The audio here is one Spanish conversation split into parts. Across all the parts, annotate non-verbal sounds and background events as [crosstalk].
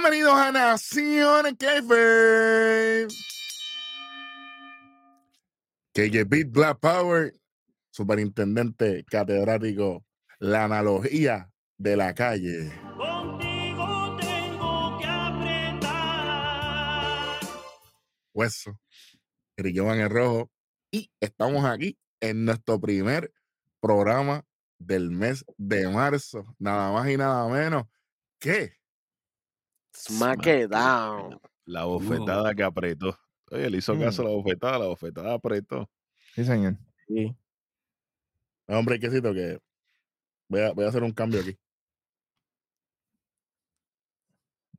Bienvenidos a Nación KF. KJ Beat Black Power, superintendente catedrático, la analogía de la calle. Contigo tengo que apretar. Hueso, en rojo. Y estamos aquí en nuestro primer programa del mes de marzo. Nada más y nada menos que Smackdown. La bofetada que apretó. Oye, le hizo caso a la bofetada, la bofetada apretó. Sí, señor. Sí. hombre, quesito que voy a, voy a hacer un cambio aquí.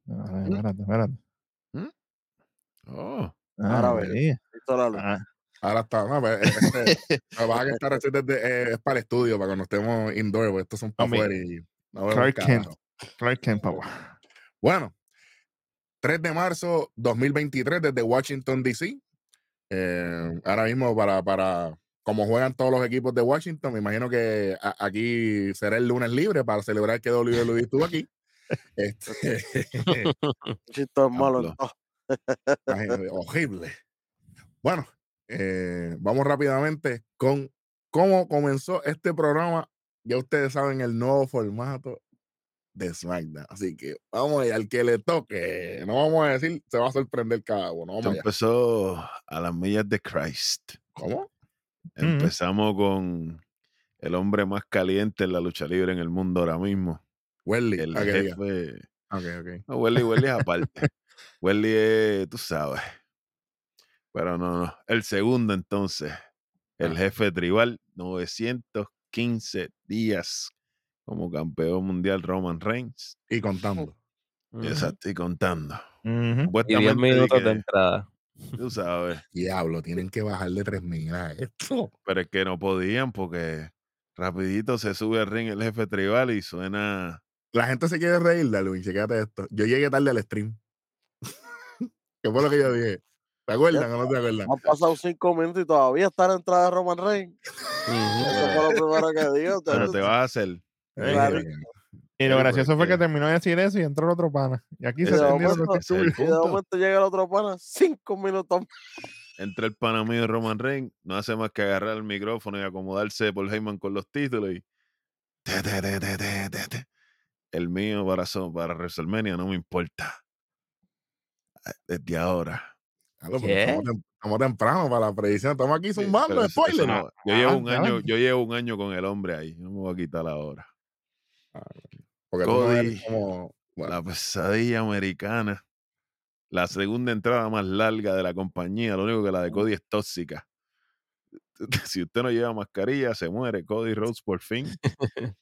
Ah, Espérate, espérate. Oh, Ahora Ah, ve. sí. La. Ah, Ahora está, no, pues, este, que esta receta es, de- eh, es para el estudio, para cuando estemos indoor, porque estos son para afuera y no Clark Kent. Clark Kent, papá. Bueno, 3 de marzo 2023 desde Washington, D.C. Eh, ahora mismo para, para, como juegan todos los equipos de Washington, me imagino que a- aquí será el lunes libre para celebrar que WWE estuvo aquí. Este, Chito es malo. Hablo. Imagínate, horrible. Bueno, eh, vamos rápidamente con cómo comenzó este programa. Ya ustedes saben el nuevo formato de SmackDown. Así que vamos allá, al que le toque. No vamos a decir, se va a sorprender cada uno. Vamos esto allá. empezó a las millas de Christ. ¿Cómo? Empezamos con el hombre más caliente en la lucha libre en el mundo ahora mismo. Welly. El ah, que diga. jefe. Ok, ok. No, Welly, Welly es aparte. [laughs] Welly es, tú sabes. Pero no, no. El segundo entonces, el Ah. jefe tribal, 915 días como campeón mundial Roman Reigns. Y contando. [laughs] Exacto, y contando. Ujú. Y 10 Supuestamente di minutos de entrada. Tú sabes. Diablo, tienen que bajarle 3000 a esto. Pero es que no podían porque rapidito se sube al ring el jefe tribal y suena. La gente se quiere reír, Luis. Checate esto. Yo llegué tarde al stream. [laughs] ¿Qué fue lo que yo dije? ¿Te [laughs] acuerdan o no te acuerdan? Han pasado cinco minutos y todavía está la entrada de Roman Reigns. Eso fue lo primero que dijo. Pero te vas a hacer. Y lo gracioso fue que- que terminó de decir eso y entró el otro pana. Y aquí se ese es el Y de momento llega el otro pana, cinco minutos. Entra el pana mío Roman Reigns, no hace más que agarrar el micrófono y acomodarse por Heyman con los títulos y. te, te, te, te, te, te, te. El mío para, so- para WrestleMania no me importa. Eh, Desde ahora. Claro. Estamos, tem- estamos temprano para la predicción. Estamos aquí Sí, zumbando pero eso- eso spoilers. no- yo, llevo Ah, un año, yo llevo un año con el hombre ahí. No me voy a quitar ahora. Porque no eres Cody. como. bueno, La pesadilla americana. La segunda entrada más larga de la compañía. Lo único que la de Cody es tóxica. [laughs] Si usted no lleva mascarilla, se muere. Cody Rhodes por fin. [laughs]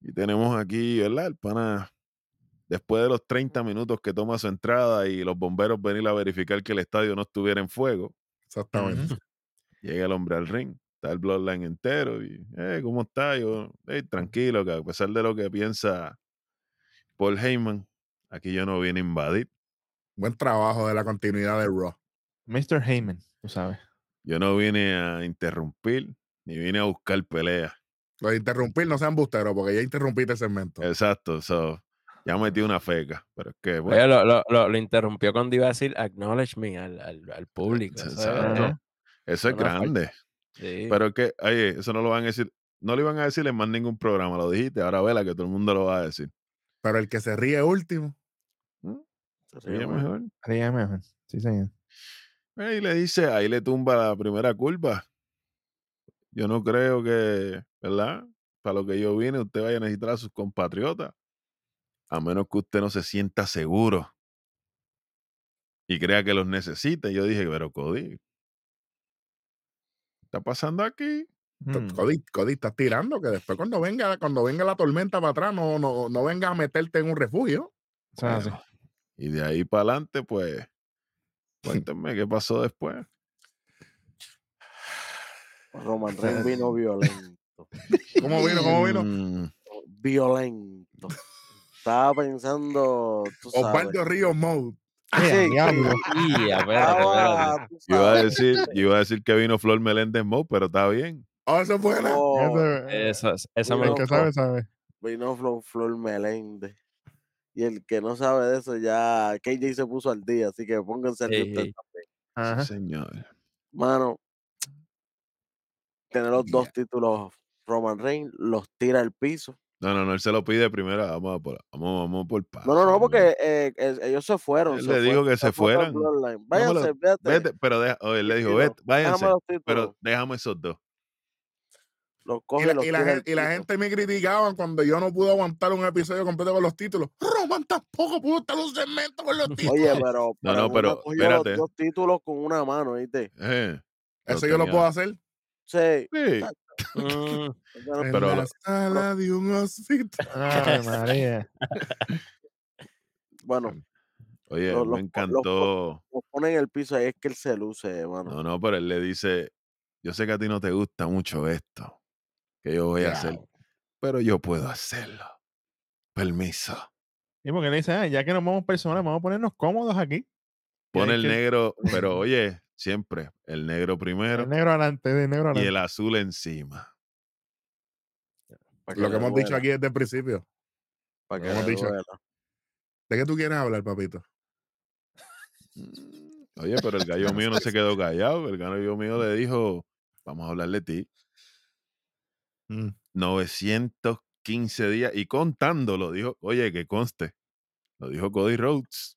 Y tenemos aquí, ¿verdad? El pana. Después de los 30 minutos que toma su entrada y los bomberos venir a verificar que el estadio no estuviera en fuego, exactamente. llega el hombre al ring. Está el Bloodline entero. Y, hey, ¿cómo está? Yo, hey, tranquilo, que a pesar de lo que piensa Paul Heyman, aquí yo no vine a invadir. Buen trabajo de la continuidad de Raw. Mr. Heyman, tú sabes. Yo no vine a interrumpir, ni vine a buscar pelea. Lo de interrumpir no sean busteros, porque ya interrumpiste el segmento. Exacto, so, ya metí una feca. Pero es que, bueno, Oye, lo, lo, lo, lo interrumpió cuando iba a decir acknowledge me al, al, al público. eso Exacto. Eso es una grande. Sí. Pero es que, oye, eso no lo van a decir, no lo iban a decir en más ningún programa, lo dijiste, ahora vela que todo el mundo lo va a decir. Pero el que se ríe último. Sería mejor. Haría mejor. Sí, señor. Ahí le dice, ahí le tumba la primera curva. Yo no creo que, ¿verdad? Para lo que yo vine, usted vaya a necesitar a sus compatriotas. A menos que usted no se sienta seguro y crea que los necesita. Yo dije, pero Cody, ¿qué está pasando aquí? T- Mm. Cody, Cody, estás tirando que después cuando venga, cuando venga la tormenta para atrás, no, no, no venga a meterte en un refugio. Y de ahí para adelante, pues, [laughs] cuéntenme qué pasó después. Roman Reigns [laughs] vino violento. ¿Cómo vino? ¿Cómo vino? Mm, Violento. Estaba pensando. Tú sabes. Osvaldo Ríos Mode. Sí, [laughs] iba a decir, iba a decir que vino Flor Meléndez Mo, pero está bien. Oh, eso es buena. oh, Ese- Eso, es- eso me el Vino que sabe, sabe. vino Flor, Flor Meléndez. Y el que no sabe de eso ya, KJ se puso al día, así que pónganse al día Ey, ustedes ey. también. Ajá. Sí, señor. Mano, tener los dos títulos Roman Reigns, los tira al piso. No, no, no, él se lo pide primero. Vamos a por, vamos, vamos por paso. No, no, no, porque eh, eh, ellos se fueron. Él se le dijo que se para fueran. No Váyanse, vete. Vete, pero deja, oh, él le dijo, vete, váyanse, pero déjame esos dos. Los Y coge y la, los y la tira al gen- y la piso. gente me criticaban cuando yo no pude aguantar un episodio completo con los títulos. Roman tampoco pudo estar un segmento con los títulos. Oye, pero, No, pero no, pero los espérate. dos títulos con una mano, ¿viste? Eh, lo Eso yo lo puedo hacer. Sí. Sí. [laughs] Mm, no- En Pero la lo- sala de un hospital. [laughs] [laughs] Ave María. Bueno, Oye, Los- me los- los- encantó. lo pone en el piso ahí es que él se luce, mano. No, no, pero él le dice, yo sé que a ti no te gusta mucho esto que yo voy a hacer, pero yo puedo hacerlo. Permiso. Y porque le dice, ah, ya que nos vamos personas, vamos a ponernos cómodos aquí. Pone el que- negro, pero oye, siempre el negro primero El negro adelante, el negro y adelante. el azul encima. Lo que hemos dicho aquí desde el principio. para que hemos dicho. ¿De qué tú quieres hablar, papito? [laughs] Oye, pero el gallo mío no se quedó callado. El gallo mío le dijo, vamos a hablar de ti. Mm. 915 días y contándolo, dijo, oye, que conste. Lo dijo Cody Rhodes.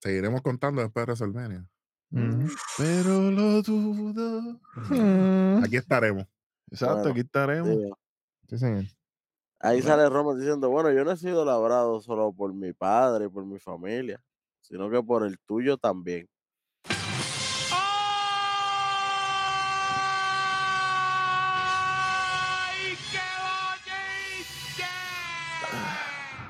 Seguiremos contando después de WrestleMania. Ujú. Pero lo dudo. Mm. [laughs] Aquí estaremos. Exacto, Bueno, aquí estaremos. Sí, Sí, señor. Ahí Bueno. sale Roman diciendo, bueno, yo no he sido labrado solo por mi padre y por mi familia, sino que por el tuyo también. ¡Ay, qué bonito!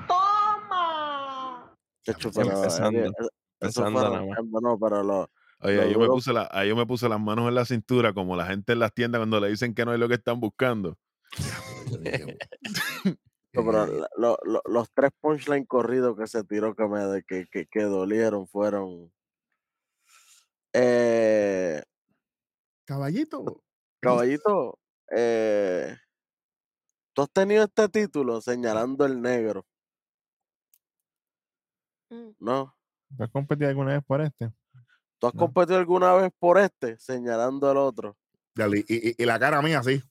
¡Toma! Empezando, empezando, nada más. no, pero lo, Oye, ahí yo, me puse la, ahí yo me puse las manos en la cintura, como la gente en las tiendas cuando le dicen que no es lo que están buscando. [laughs] No, pero lo- lo- los tres punchline corridos que se tiró que me que, que, que dolieron fueron eh, Caballito. caballito eh, tú has tenido este título señalando el negro no ¿Tú has competido alguna vez por este? Tú has No. competido alguna vez por este señalando el otro Y, y- y la cara mía así.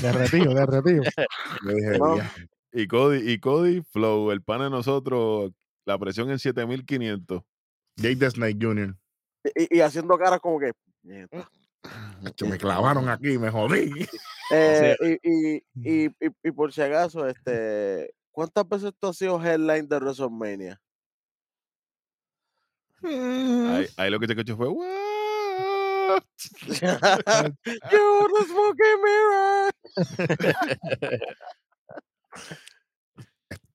Derretido, derretido. [laughs] No. Y Cody, y Cody, Flow, el pan de nosotros, la presión en 7500. Jake the Snake Jr. y, y haciendo caras como que me clavaron aquí, me jodí. [laughs] Eh, y, y, y, y, y por si acaso este ¿cuántas veces tú has sido headline de WrestleMania? Ahí, ahí lo que se escuchó fue, [laughs] "What?" You the smoking mirror.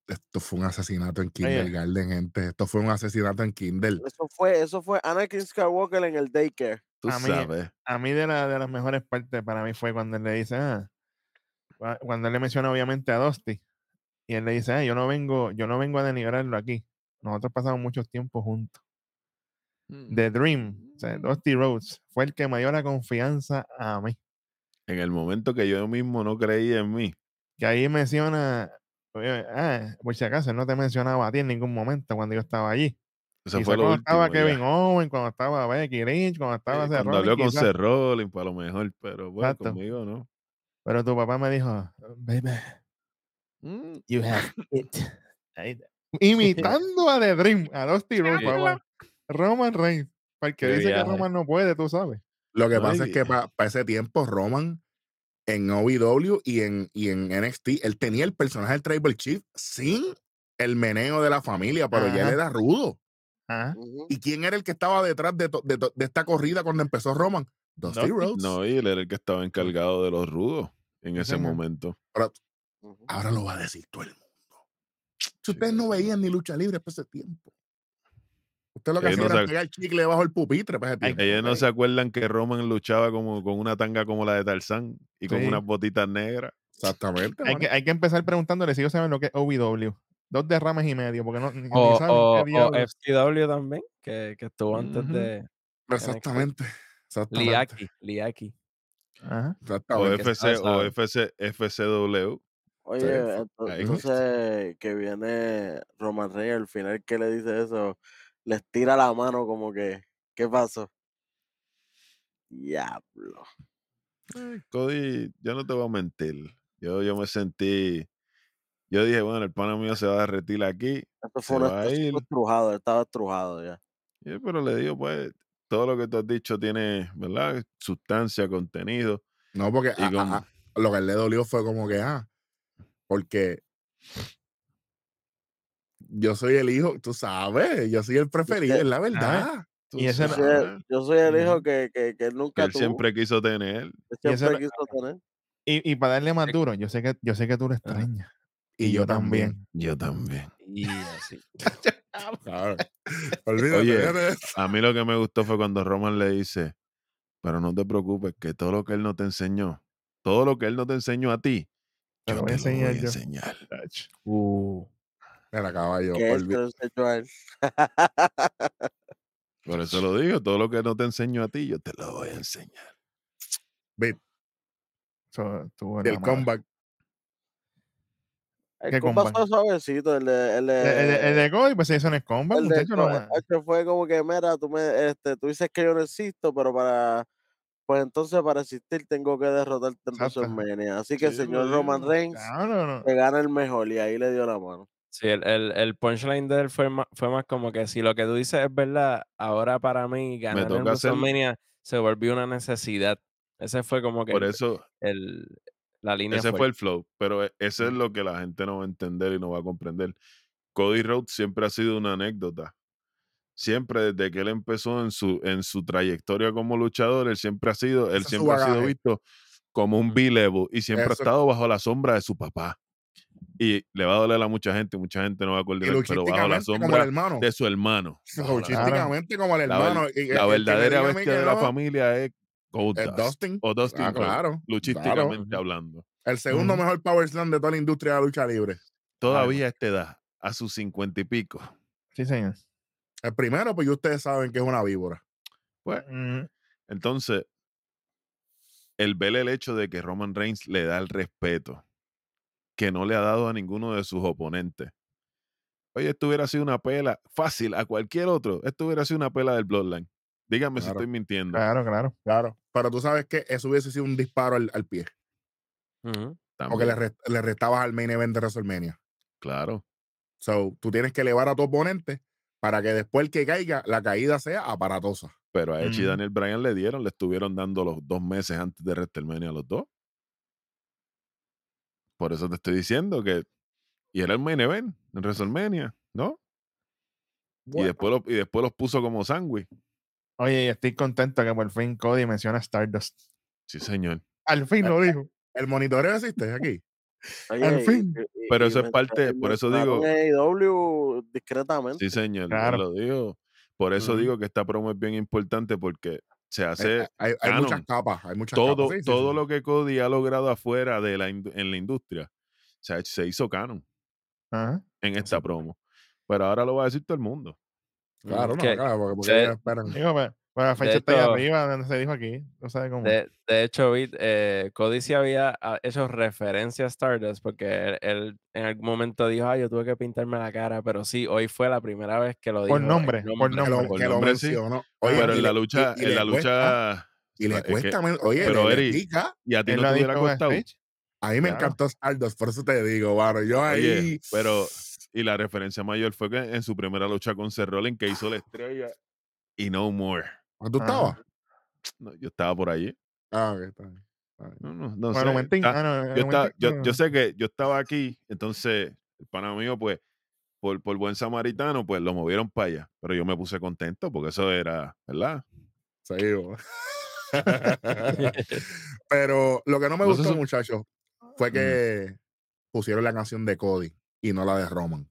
Esto fue un asesinato en. Kindergarten, gente. Esto fue un asesinato en Kindle. Eso fue, eso fue Anakin Skywalker en el daycare. Tú A mí- sabes. A mí de, la, de las mejores partes para mí fue cuando él le dice, ah, cua- cuando él le menciona obviamente a Dusty. Y él le dice, ah, yo no vengo, yo no vengo a denigrarlo aquí. Nosotros pasamos mucho tiempo juntos. The Dream, o sea, Dusty Rhodes, fue el que me dio la confianza a mí. En el momento que yo mismo no creía en mí. Que ahí menciona, ah, por si acaso, él no te mencionaba a ti en ningún momento cuando yo estaba allí. Eso Quizá fue lo cuando último. estaba ya. Kevin Owen, cuando estaba Becky Lynch, cuando estaba Sí, Seth cuando habló con Rollins, pues a lo mejor, pero bueno, Exacto. conmigo no. Pero tu papá me dijo, baby, Mm, you have it. [laughs] Imitando a The Dream, a Dusty Rhodes, Roman Reigns. Porque Qué dice que. Roman no puede, tú sabes. Lo que No, pasa es que para ese tiempo Roman en OVW y en, y en NXT, él tenía el personaje del Tribal Chief sin el meneo de la familia, pero ya él era rudo. Ajá. ¿Y quién era el que estaba detrás de, to- de to- de esta corrida cuando empezó Roman? Dusty Dusty. Rhodes. No, y él era el que estaba encargado de los rudos en ese momento. Ujú. Ahora lo va a decir todo el mundo. Si ustedes no veían ni lucha libre para ese tiempo. Usted lo que Ellos hacía no era pegar chicle debajo del pupitre Ay, tiempo. Ellos no se acuerdan que Roman luchaba como con una tanga como la de Tarzán y con Sí. unas botitas negras. Exactamente. Hay que, hay que empezar preguntándole si ellos saben lo que es OVW. Dos derrames y medio, porque no, ni, O, saben o, qué o. FCW también, que, que estuvo antes de Exactamente. Exactamente. Liaki. Liaki. Ajá. O FC, o. FC, FCW. Oye, entonces que viene Roman Reigns al final que le dice eso, les tira la mano como que, ¿qué pasó? Diablo. Cody, yo no te voy a mentir. Yo, yo me sentí. Yo dije, bueno, el pana mío se va a derretir aquí. Esto Se fue una va a esto ir. estuvo estrujado, estaba estrujado ya. Pero le digo, pues, todo lo que tú has dicho tiene, ¿verdad? Sustancia, contenido. No, porque Y a- a- como- a- lo que le dolió fue como que, ah, porque yo soy el hijo, tú sabes, yo soy el preferido, es la verdad. Y ese Yo no- soy yo soy el hijo que, que, que él que nunca él tuvo, siempre quiso tener. ese siempre no- quiso tener. Y, y para darle más duro, yo sé que, yo sé que tú lo extrañas. Y yo también. Yo también. Y así. [laughs] Claro. [laughs] Olvídate, Oye. A mí lo que me gustó fue cuando Roman le dice, pero no te preocupes, que todo lo que él no te enseñó, todo lo que él no te enseñó a ti, Te yo lo voy a te lo voy enseñar a enseñar. Uh, Mira, caballo. Por eso lo digo, todo lo que no te enseñó a ti, yo te lo voy a enseñar. Y la el comeback. El ¿Qué compa compa? fue suavecito, el de, el de- el de, Cody, pues se hizo en el combat, el muchacho. no fue como que, mira, tú me, este, tú dices que yo no existo, pero para, pues entonces para existir tengo que derrotarte en. WrestleMania. Así que el Sí, señor Roman digo. Reigns No, no, no. se gana el mejor y ahí le dio la mano. Sí, el, el, el punchline de él fue más, fue más como que si lo que tú dices es verdad, ahora para mí ganar en WrestleMania se volvió una necesidad. Ese fue como que Por eso, el, la línea ese fue el flow, pero e- eso es lo que la gente no va a entender y no va a comprender. Cody Rhodes siempre ha sido una anécdota. Siempre desde que él empezó en su, en su trayectoria como luchador, él siempre ha sido, él Ese siempre ha sido visto como un. B-level y siempre ha estado bajo la sombra de su papá. Y le va a doler a mucha gente, mucha gente no va a Y coordinar, pero bajo la luchísticamente como el sombra hermano. de su hermano. Luchísticamente como el hermano. La me verdadera bestia que de la familia es es Goldust Dustin. o Dustin Ah, claro. luchísticamente Claro. hablando. El segundo mejor Power Slam de toda la industria de la lucha libre. Todavía a esta edad, a sus cincuenta y pico, Sí, señor. El primero, pues ya ustedes saben que es una víbora. pues Mm, entonces el ver el hecho de que Roman Reigns le da el respeto que no le ha dado a ninguno de sus oponentes. Oye, esto hubiera sido una pela fácil a cualquier otro. Esto hubiera sido una pela del Bloodline. Dígame si Claro. estoy mintiendo. Claro, claro. Claro. Pero tú sabes que eso hubiese sido un disparo al, al pie. Ujú. Porque le, También, rest- le restabas al main event de WrestleMania. Claro. So, tú tienes que elevar a tu oponente para que después el que caiga, la caída sea aparatosa. Pero a Edge y. Daniel Bryan le dieron, le estuvieron dando los dos meses antes de WrestleMania a los dos. Por eso te estoy diciendo que. Y era el main event en WrestleMania, ¿no? Y, después lo- y después los puso como sándwich. Oye, y estoy contento que por fin Cody menciona Stardust. Sí, señor. Al fin lo dijo. el monitoreo existe aquí. [laughs] Oye, Al fin. y- y- Pero y eso es parte- por eso digo- AEW discretamente. Sí, señor. Claro. lo dijo. Por eso digo que esta promo es bien importante porque se Hay, hace hay- hay muchas canon. capas. Hay muchas todo, capas. Sí, todo sí. lo que Cody ha logrado afuera de la, en la industria. O sea, se hizo canon Ajá. en esta promo. Pero ahora lo va a decir todo el mundo. Claro, no, Que- claro, porque, porque esperan. Digo, pues la fecha está ahí arriba, donde se dijo aquí. No sabe cómo. De, de hecho, eh, Cody sí había ah, hecho referencia a Stardust porque él, él en algún momento dijo, ah, yo tuve que pintarme la cara, pero sí, hoy fue la primera vez que lo dijo. Por en nombre, por Que nombre. lo, por que lo nombre, sí. Oye, pero en la lucha, y- y en le la cuesta- lucha. Y le es que- cuesta, men- oye, pero, le- le Eri, pica. y a ti Él no te hubiera costado. A mí me Claro. encantó Stardust, por eso te digo, mano. Yo ahí. Oye, pero. Y la referencia mayor fue que en su primera lucha con Seth Rollins que hizo la estrella y no more. ¿Tú Ajá. estabas? No, yo estaba por allí. Ah, ok, está bien. No, no, no sé. Monumentín. Está- Ah, no, yo, yo, sé que yo estaba aquí, entonces el pana mío, pues, por, por buen samaritano, pues lo movieron para allá. Pero yo me puse contento porque eso era, ¿verdad? Seguimos. [laughs] [laughs] Pero lo que no me sé gustó, muchachos, fue que pusieron la canción de Cody y no la de Roman.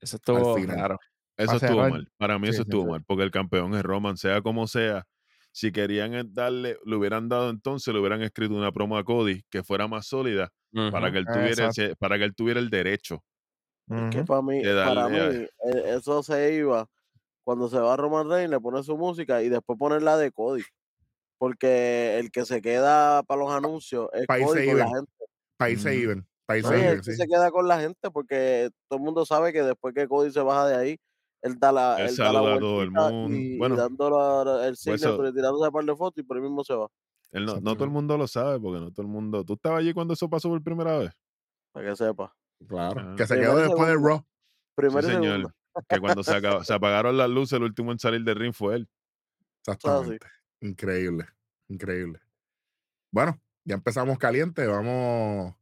Eso estuvo final. Eso estuvo mal. Para mí Sí, eso estuvo sí. mal, porque el campeón es Roman, sea como sea. Si querían eh, darle, le hubieran dado entonces, le hubieran escrito una promo a Cody que fuera más sólida para que él tuviera ese- para que él tuviera el derecho. Es que para mí, para mí, eh, eso se iba cuando se va Roman Reigns, le pone su música y después poner la de Cody. Porque el que se queda para los anuncios es Pa' irse Cody con la even. gente. Irse Ujú. even. Ah, No, él sí sí. se queda con la gente porque todo el mundo sabe que después que Cody se baja de ahí, él da la, Él él da la saluda a todo el mundo. y, y Bueno, dando la- el signature y tirándose un par de fotos y por ahí mismo se va. Él no, no todo el mundo lo sabe, porque no todo el mundo. ¿Tú estabas allí cuando eso pasó por primera vez? Para que sepa. Claro. Ah. Que se quedó y después del. Raw. Primero sí, y señor. segundo. Que cuando se, acaba- se [laughs] apagaron las luces, el último en salir del ring fue él. Exactamente. Increíble. Increíble. Bueno, ya empezamos caliente. Vamos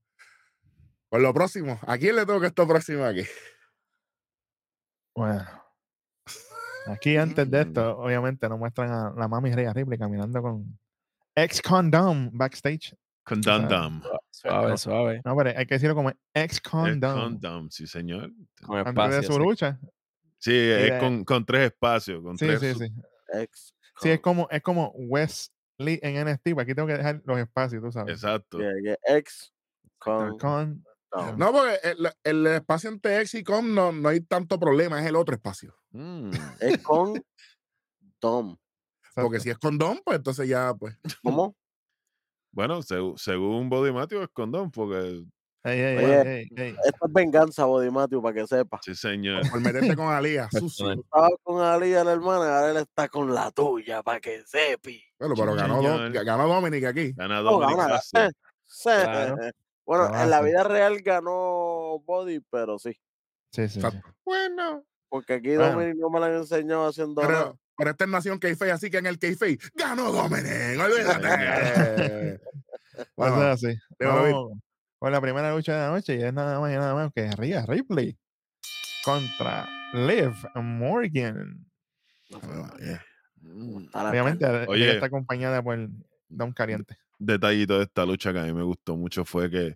con lo próximo. ¿A quién le toca esto próximo aquí? Bueno. Aquí antes de Mm. esto, obviamente, nos muestran a la mami Rhea Ripley caminando con ex condom backstage. Con sea, Dum Dum. Suave, suave. No, pero hay que decirlo como ex condom. sí, señor. Con Antes de espacio. su sí. lucha. Sí, es de- con, con tres espacios. Con Sí, tres sí, su- sí. Ex. Sí, es como, es como Wesley en NXT, pues aquí tengo que dejar los espacios, tú sabes. Exacto. que ex con. Con, no. No, porque el, el espacio entre X y Com no, no hay tanto problema, es el otro espacio. Mm. Es con Tom. Porque si es condón, pues entonces ya, pues. ¿Cómo? Bueno, segu- según Body Matthew es condón, porque Ey, ey, Oye, ey, ey, ey. Esto es venganza, Body Matthew, para que sepa. sí, señor. Por meterte con Alía, sucio. Estaba con Alía, la hermana, ahora él está con la tuya, para que sepi. Bueno, pero ganó, ganó Dominic aquí. Gana No, Dominic gana, eh, sí. Claro. Bueno, en la vida real ganó Body, pero sí. Sí, sí. Bueno. Porque aquí Bueno. Dominic no me la han enseñado haciendo nada. Pero, pero esta es nación Keife, así que en el Keife ganó Dominic. [laughs] Olvídate. Bueno. Vamos con la primera lucha de la noche y es nada más y nada más que Rhea Ripley contra Liv Morgan. Obviamente, ella Oye. está acompañada por Don Caliente. Detallito de esta lucha que a mí me gustó mucho fue que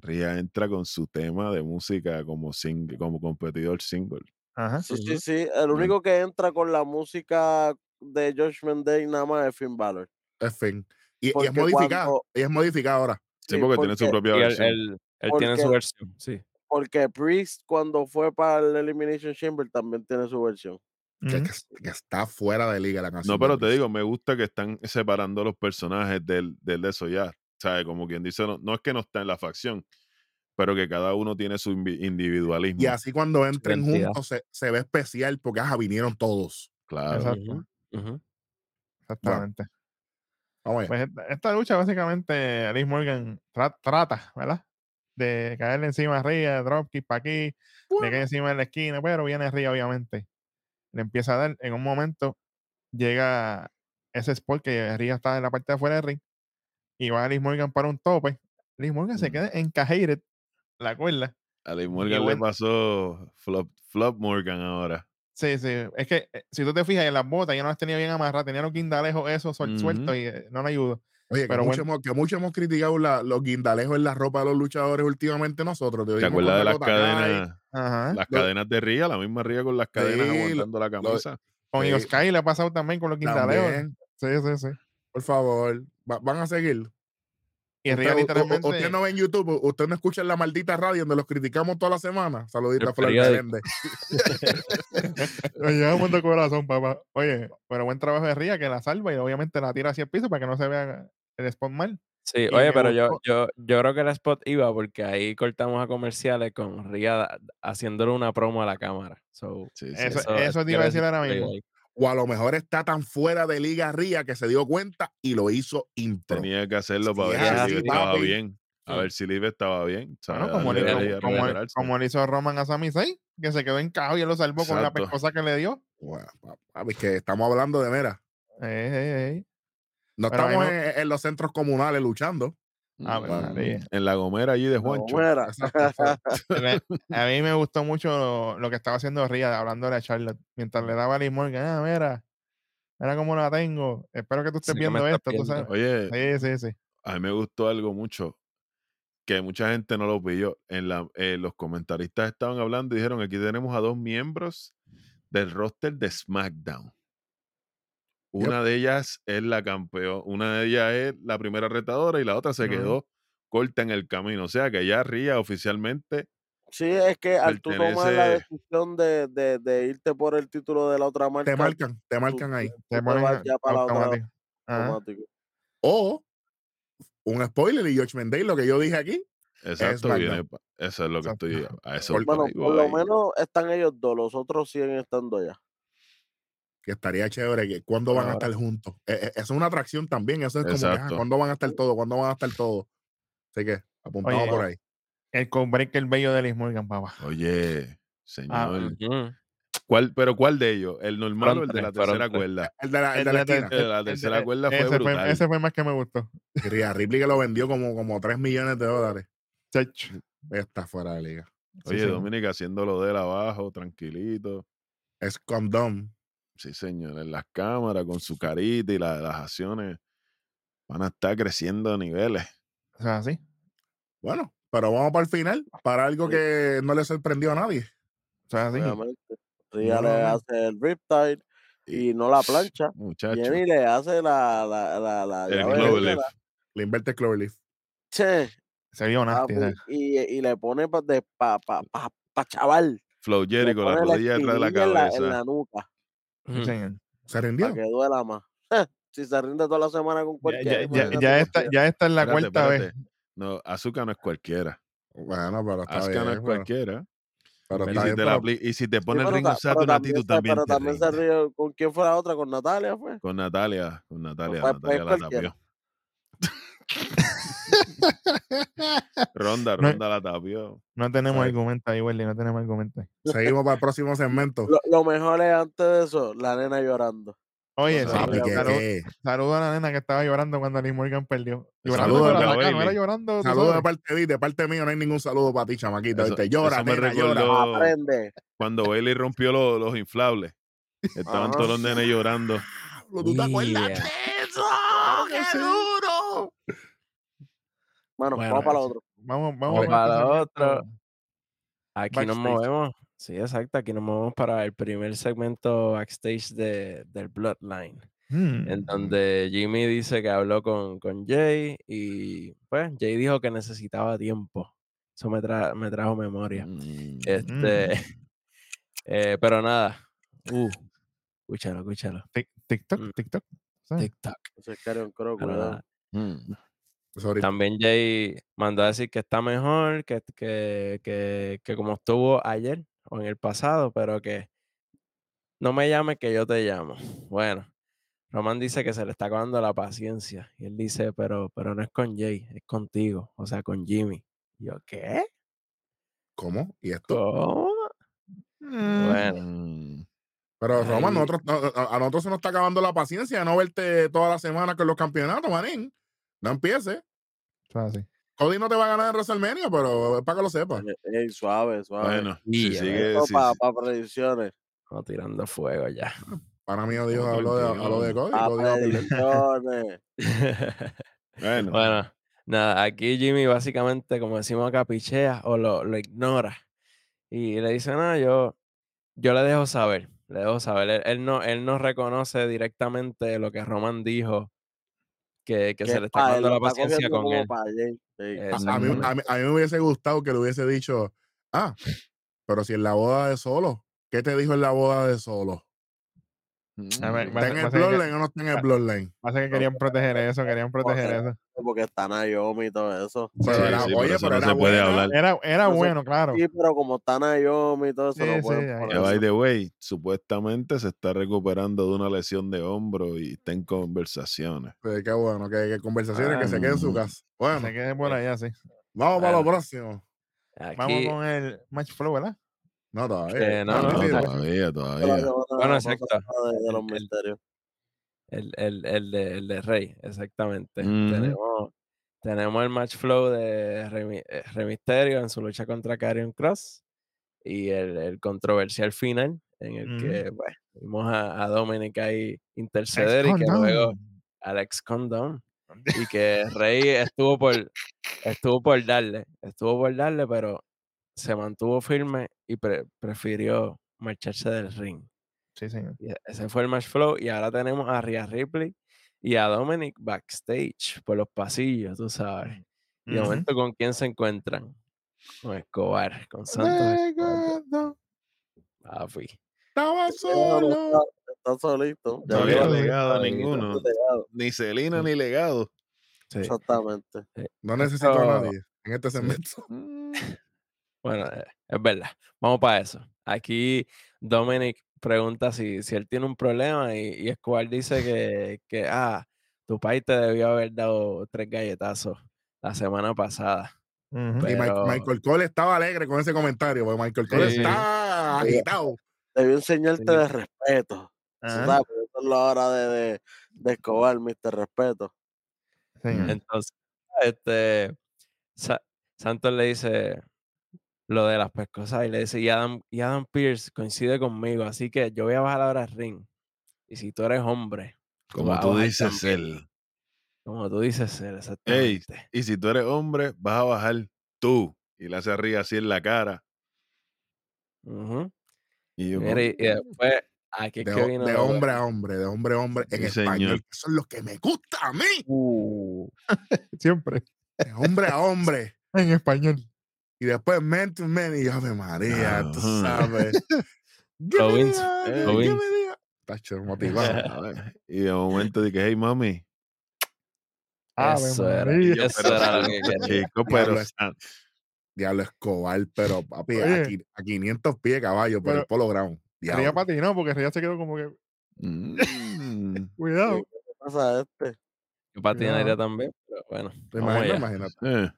Ria entra con su tema de música como sing como competidor single. Ajá. Sí, sí, sí. El único que entra con la música de Josh Mendez nada más es Finn Balor. es fin. Y, y es modificada. cuando- Y es modificada ahora. Sí, Sí, porque, tiene su propia Y él, versión. él- tiene su versión, sí. Porque Priest, cuando fue para el Elimination Chamber, también tiene su versión. Que, Ujú. que- que está fuera de liga la canción. No, de pero te digo, me gusta que están separando los personajes del, del de eso ya. ¿Sabes? Como quien dice, no, no es que no está en la facción, pero que cada uno tiene su individualismo. Y así cuando entren juntos se, se ve especial porque ajá, vinieron todos. Claro. Exacto. Exactamente. Vamos. Pues esta, lucha básicamente Liv Morgan tra- trata, ¿verdad? De caerle encima a Rhea, dropkick para aquí, le cae encima en la esquina, pero viene Rhea obviamente. Le empieza a dar, en un momento llega ese spot que Rhea está en la parte de afuera del ring y va Liv Morgan para un tope. Liv Morgan se Mm. queda encajated la cuerda. A Liv Morgan le pasó flop, flop Morgan ahora. Sí, sí. Es que eh, si tú te fijas en las botas, ya no las tenía bien amarradas, tenía los guindalejos esos suel- sueltos Ujú. y eh, no le ayudó. Oye, que, pero mucho bueno. hemos, que mucho hemos criticado la- los guindalejos en la ropa de los luchadores últimamente nosotros. ¿Te acuerdas de las cadenas? Ajá. Las Lo- cadenas de Ría, la misma Ría con las cadenas Sí, lo- aguantando la camisa. Con Sí. Sky le ha pasado también con los guindalejos. Sí, sí, sí. por favor, va- van a seguir. Y Usted, literalmente. usted no ve en YouTube, usted no escucha en la maldita radio donde los criticamos toda la semana. Saludita Flor. Meléndez. [laughs] Nos llevamos de corazón, papá. Oye, pero buen trabajo de Ría que la salva y obviamente la tira hacia el piso para que no se vea el spot mal. Sí, Y oye, pero yo, yo, yo creo que el spot iba porque ahí cortamos a comerciales con Ria haciéndole una promo a la cámara. So, Sí, sí. Eso- eso te iba a decir ahora mismo. ahí. O a lo mejor está tan fuera de liga Ría que se dio cuenta y lo hizo intro. Tenía que hacerlo para ver si estaba papi. bien. A ver si Liv estaba bien. como, le, como, como- como hizo Roman a Sami Zayn, que se quedó encajado y él lo salvó con la pescosa que le dio. Bueno, pa- papi, que estamos hablando de mera. Ey, ey, ey. No Pero estamos en, en los centros comunales luchando. Ah, pues. En la gomera allí de Juancho. [laughs] A mí me gustó mucho lo, lo que estaba haciendo Ría hablándole a Charlotte mientras le daba a Liz Morgan. Ah, mira, mira cómo la tengo. Espero que tú estés Sí, viendo esto, tú sabes. Oye, Sí, sí, sí. a mí me gustó algo mucho que mucha gente no lo pilló. En la, eh, los comentaristas estaban hablando y dijeron: aquí tenemos a dos miembros del roster de SmackDown. Una de ellas es la campeona, una de ellas es la primera retadora y la otra se quedó corta en el camino. O sea que ya Ría oficialmente Sí, es que al tú tomar la decisión de, de, de irte por el título de la otra marca, te marcan, te marcan ahí. tú Te te ponen vas ya para la otra automático. Ajá. automático. O un spoiler y George Mendez, lo que yo dije aquí. Exacto, SmackDown. viene eso es lo que Exacto. estoy. A eso Por- Bueno, ahí por lo menos están ellos dos, los otros siguen estando allá. Que estaría chévere. Que, ¿Cuándo van a Ahora. estar juntos? Eh, eso es una atracción también. Eso es como que, ah. ¿cuándo van a estar todos? ¿Cuándo van a estar todos? Así que apuntamos Oye, por ahí. El co-breaker bello de Liz Morgan, papá. Oye, señor. Ah, Ujú. ¿Cuál, pero ¿cuál de ellos? ¿El normal o el de la tercera cuerda? El de la, el El de la de- esquina. La El- tercera el- cuerda fue ese brutal. ese fue más que me gustó. Rhea Ripley que lo vendió como, como 3 millones de dólares. Chacho. Está fuera de liga. Sí, Oye, señor. Dominic haciéndolo de él abajo, tranquilito. Es condom. Sí, señor, en las cámaras, con su carita y la- las acciones van a estar creciendo a niveles. O sea, sí. Bueno, pero vamos para el final, para algo Sí. que no le sorprendió a nadie. O sea, sí. Ria No, le hace el riptide y no la plancha. Muchacho. Jenny le hace la, la, la, la El Cloverleaf. Le inverte Cloverleaf. Che, Se vio nasty. o sea. papi, y, y le pone pa, de, pa, pa, pa, pa chaval. Flow Jericho, la rodilla detrás de la espinilla en la, cabeza. en la nuca Sí, Ujú. señor. ¿Se rindió? para que duela más. [laughs] si se rinde toda la semana con cualquiera. ya, ya, ya los esta, días. ya esta es la Espérate, cuarta vez. No, Azúcar no es cualquiera. Bueno, pero está Asuka no es. Pero, cualquiera. pero Y si, bien, te la pero- apli- y si te Sí, pone el ring Saturn a ti, tú también pero te también se ríe. ¿Con quién fue la otra? ¿Con Natalia fue? Con Natalia, con Natalia, fue- Natalia fue la tapió. [laughs] [laughs] Ronda, No- Ronda la tapió. No tenemos Sí. argumento ahí, Welly. No tenemos argumento seguimos para el próximo segmento. Lo, lo mejor es antes de eso, la nena llorando. Oye, No, sí, Papi, ¿qué- saludo, qué? saludo a la nena que estaba llorando cuando Liz Morgan perdió. Llorando, Saludo la no era llorando. tú Saludos de parte de ti, de parte mía no hay ningún saludo para ti, chamaquita. Eso- ¿viste? Llora, me nena, llora. Aprende. Cuando Bailey rompió los, los inflables. Estaban todos los nenes llorando. ¿Tú te acuerdas de eso? ¡Qué duro! Bueno, Bueno, vamos para lo otro. Vamos, vamos Vamos con para lo otro. Aquí nos movemos. Sí, exacto. Aquí nos movemos para el primer segmento backstage de, del Bloodline. Hmm. En donde Jimmy dice que habló con, con Jay y pues Jay dijo que necesitaba tiempo. Eso me, tra- me trajo memoria. Mm. Este, [laughs] eh, pero nada. Uh, escúchalo, escúchalo. TikTok, Mm. TikTok. TikTok. Sorry. También Jay mandó a decir que está mejor, que, que, que, que como estuvo ayer o en el pasado, pero que no me llame que yo te llamo. Bueno, Roman dice que se le está acabando la paciencia. Y él dice, pero, pero no es con Jay, es contigo, o sea, con Jimmy. Y yo, ¿qué? ¿Cómo? ¿Y esto? ¿Cómo? Mm. Bueno, Mm. Pero, Roman, nosotros, a, nosotros se nos está acabando la paciencia de no verte toda la semana con los campeonatos, manín. No empieces. O sea, sí. Cody no te va a ganar en WrestleMania, pero es para que lo sepas. Ey, ey, suave, suave. Bueno, sigue, si- para si- predicciones. no tirando fuego ya. Para mí, Dios habló de, habló de Cody. Para predicciones. [laughs] bueno, Bueno, nada, aquí Jimmy básicamente, como decimos acá, pichea o lo, lo ignora. Y le dice, no, yo, yo le dejo saber, le dejo saber. Él, él no, él no reconoce directamente lo que Roman dijo, que, se le está acabando lo la paciencia con él. Sí. A, a mí, a mí- a mí me hubiese gustado que le hubiese dicho, ah, pero si en la boda de solo, ¿qué te dijo en la boda de solo? A ver, mm, va- ¿Está en el Bloodline o no está en el Bloodline? Pasa que querían proteger eso, querían proteger eso. Porque está Naomi y todo eso. Pero Sí, era, sí, oye, eso pero no era se puede buena. hablar. Era, bueno, claro. Sí, pero como está Naomi y todo eso, Sí, no Que by the way, supuestamente se está recuperando de una lesión de hombro y está en conversaciones. Pues qué bueno, que, que conversaciones que se quede en su Ah. casa. Bueno, Se quede por allá, sí. vamos para lo Bueno. próximo. Vamos con el match flow, ¿verdad? No, todavía. Eh, no, no, todavía, todavía. Bueno, exacto. De, los El- el- misterios. el, el, el de, el de Rey, exactamente. Tenemos, tenemos el match flow de Rey, eh, Rey Mysterio en su lucha contra Karrion Cross y el, el controversial final en el que pues, vimos a, a Dominic ahí interceder y que luego Alex Condom y [laughs] que Rey estuvo por estuvo por darle, estuvo por darle, pero se mantuvo firme y pre- prefirió marcharse del ring. Sí, señor. Y e- ese fue el match flow. Y ahora tenemos a Rhea Ripley y a Dominic backstage por los pasillos, tú sabes. Y de momento, ¿con quién se encuentran? Con Escobar, con Santos Escobar. Papi. Estaba solo. está, está solito. No había legado a ninguno. legado. Ni Celina ni legado. Sí. Exactamente. No necesito a nadie. en este segmento. Bueno, eh, es verdad. Vamos para eso. Aquí Dominic pregunta si, si él tiene un problema y, y Escobar dice que, que, ah, tu país te debió haber dado tres galletazos la semana pasada. Y Michael Cole estaba alegre con ese comentario, porque Michael Cole Sí. está agitado. Debió enseñarte Sí. de respeto. Sabes, es la hora de, de, de Escobar, Mr. Respeto. Entonces, este, Sa- Santos le dice lo de las pescosas y le dice, y Adam, y Adam Pierce coincide conmigo, así que yo voy a bajar ahora al ring. Y si tú eres hombre, Como tú dices, también". él. Como tú dices, él, Ey, exactamente. y si tú eres hombre, vas a bajar tú. Y le hace arriba así en la cara. Ujú. Y yo, Mira, y, y después, aquí es De, que vino de hombre a hombre, de hombre a hombre, en Sí, español. señor. Eso es lo que me gusta a mí. Uh, [laughs] Siempre. De hombre a hombre. En español. Y después man to man y Ave María, tú Ajá. sabes. [laughs] Vince, the- eh, Tacho, motivado. [laughs] Y de momento dije, hey mami. Eso era, yo, eso pero era lo que [laughs] chico, pero Diablo, Escobar, pero papi, a, Oye. qui- a 500 pies caballo por el Pero- Polo Ground. Ría Diablo. patinó porque Ría se quedó como que, Mm, cuidado. ¿Qué pasa a este? Yo patinaría Cuidado. también, pero bueno. ¿Te vamos imaginas? allá. Imagínate. eh,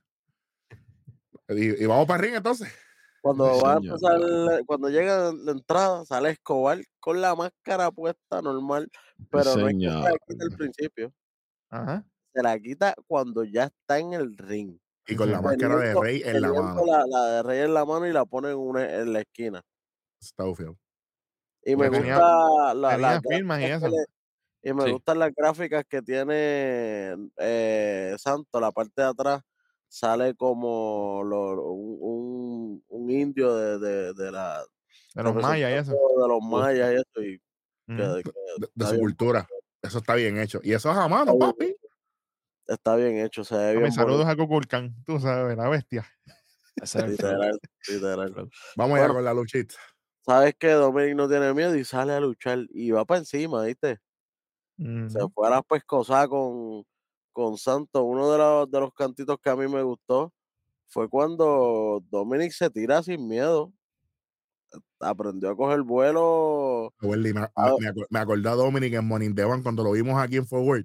Y, y vamos para ring entonces. Cuando Sí, va a empezar, cuando llega la entrada, sale Escobar con la máscara puesta normal, pero no es que se la quita al principio, Ajá. se la quita cuando ya está en el ring. Y con la máscara de rey en la mano. La, la de rey en la mano y la pone en, una, en la esquina. Está bufiado. Y me tenía- gusta la, tenía las firmas y gráficas eso. que le- y me Sí. gustan las gráficas que tiene eh, Santo, la parte de atrás sale como lo- un, un, un indio de, de, de la De los mayas y eso. de los mayas y eso y Ujú. que- que De, su bien cultura. Eso está bien hecho. Y eso es a mano, papi. Está bien hecho, se ve bien saludos bonito, a Kukulkan, tú sabes, la bestia. Literal, literal. Vamos allá Bueno. con la luchita. Sabes que Dominic no tiene miedo y sale a luchar y va para encima, ¿viste? Se fue a la pescosa con, con Santos. Uno de los, de los cantitos que a mí me gustó fue cuando Dominic se tira sin miedo. Aprendió a coger vuelo. Welly, me, me, aco- me acordé a Dominic en Morning Devan cuando lo vimos aquí en Forward.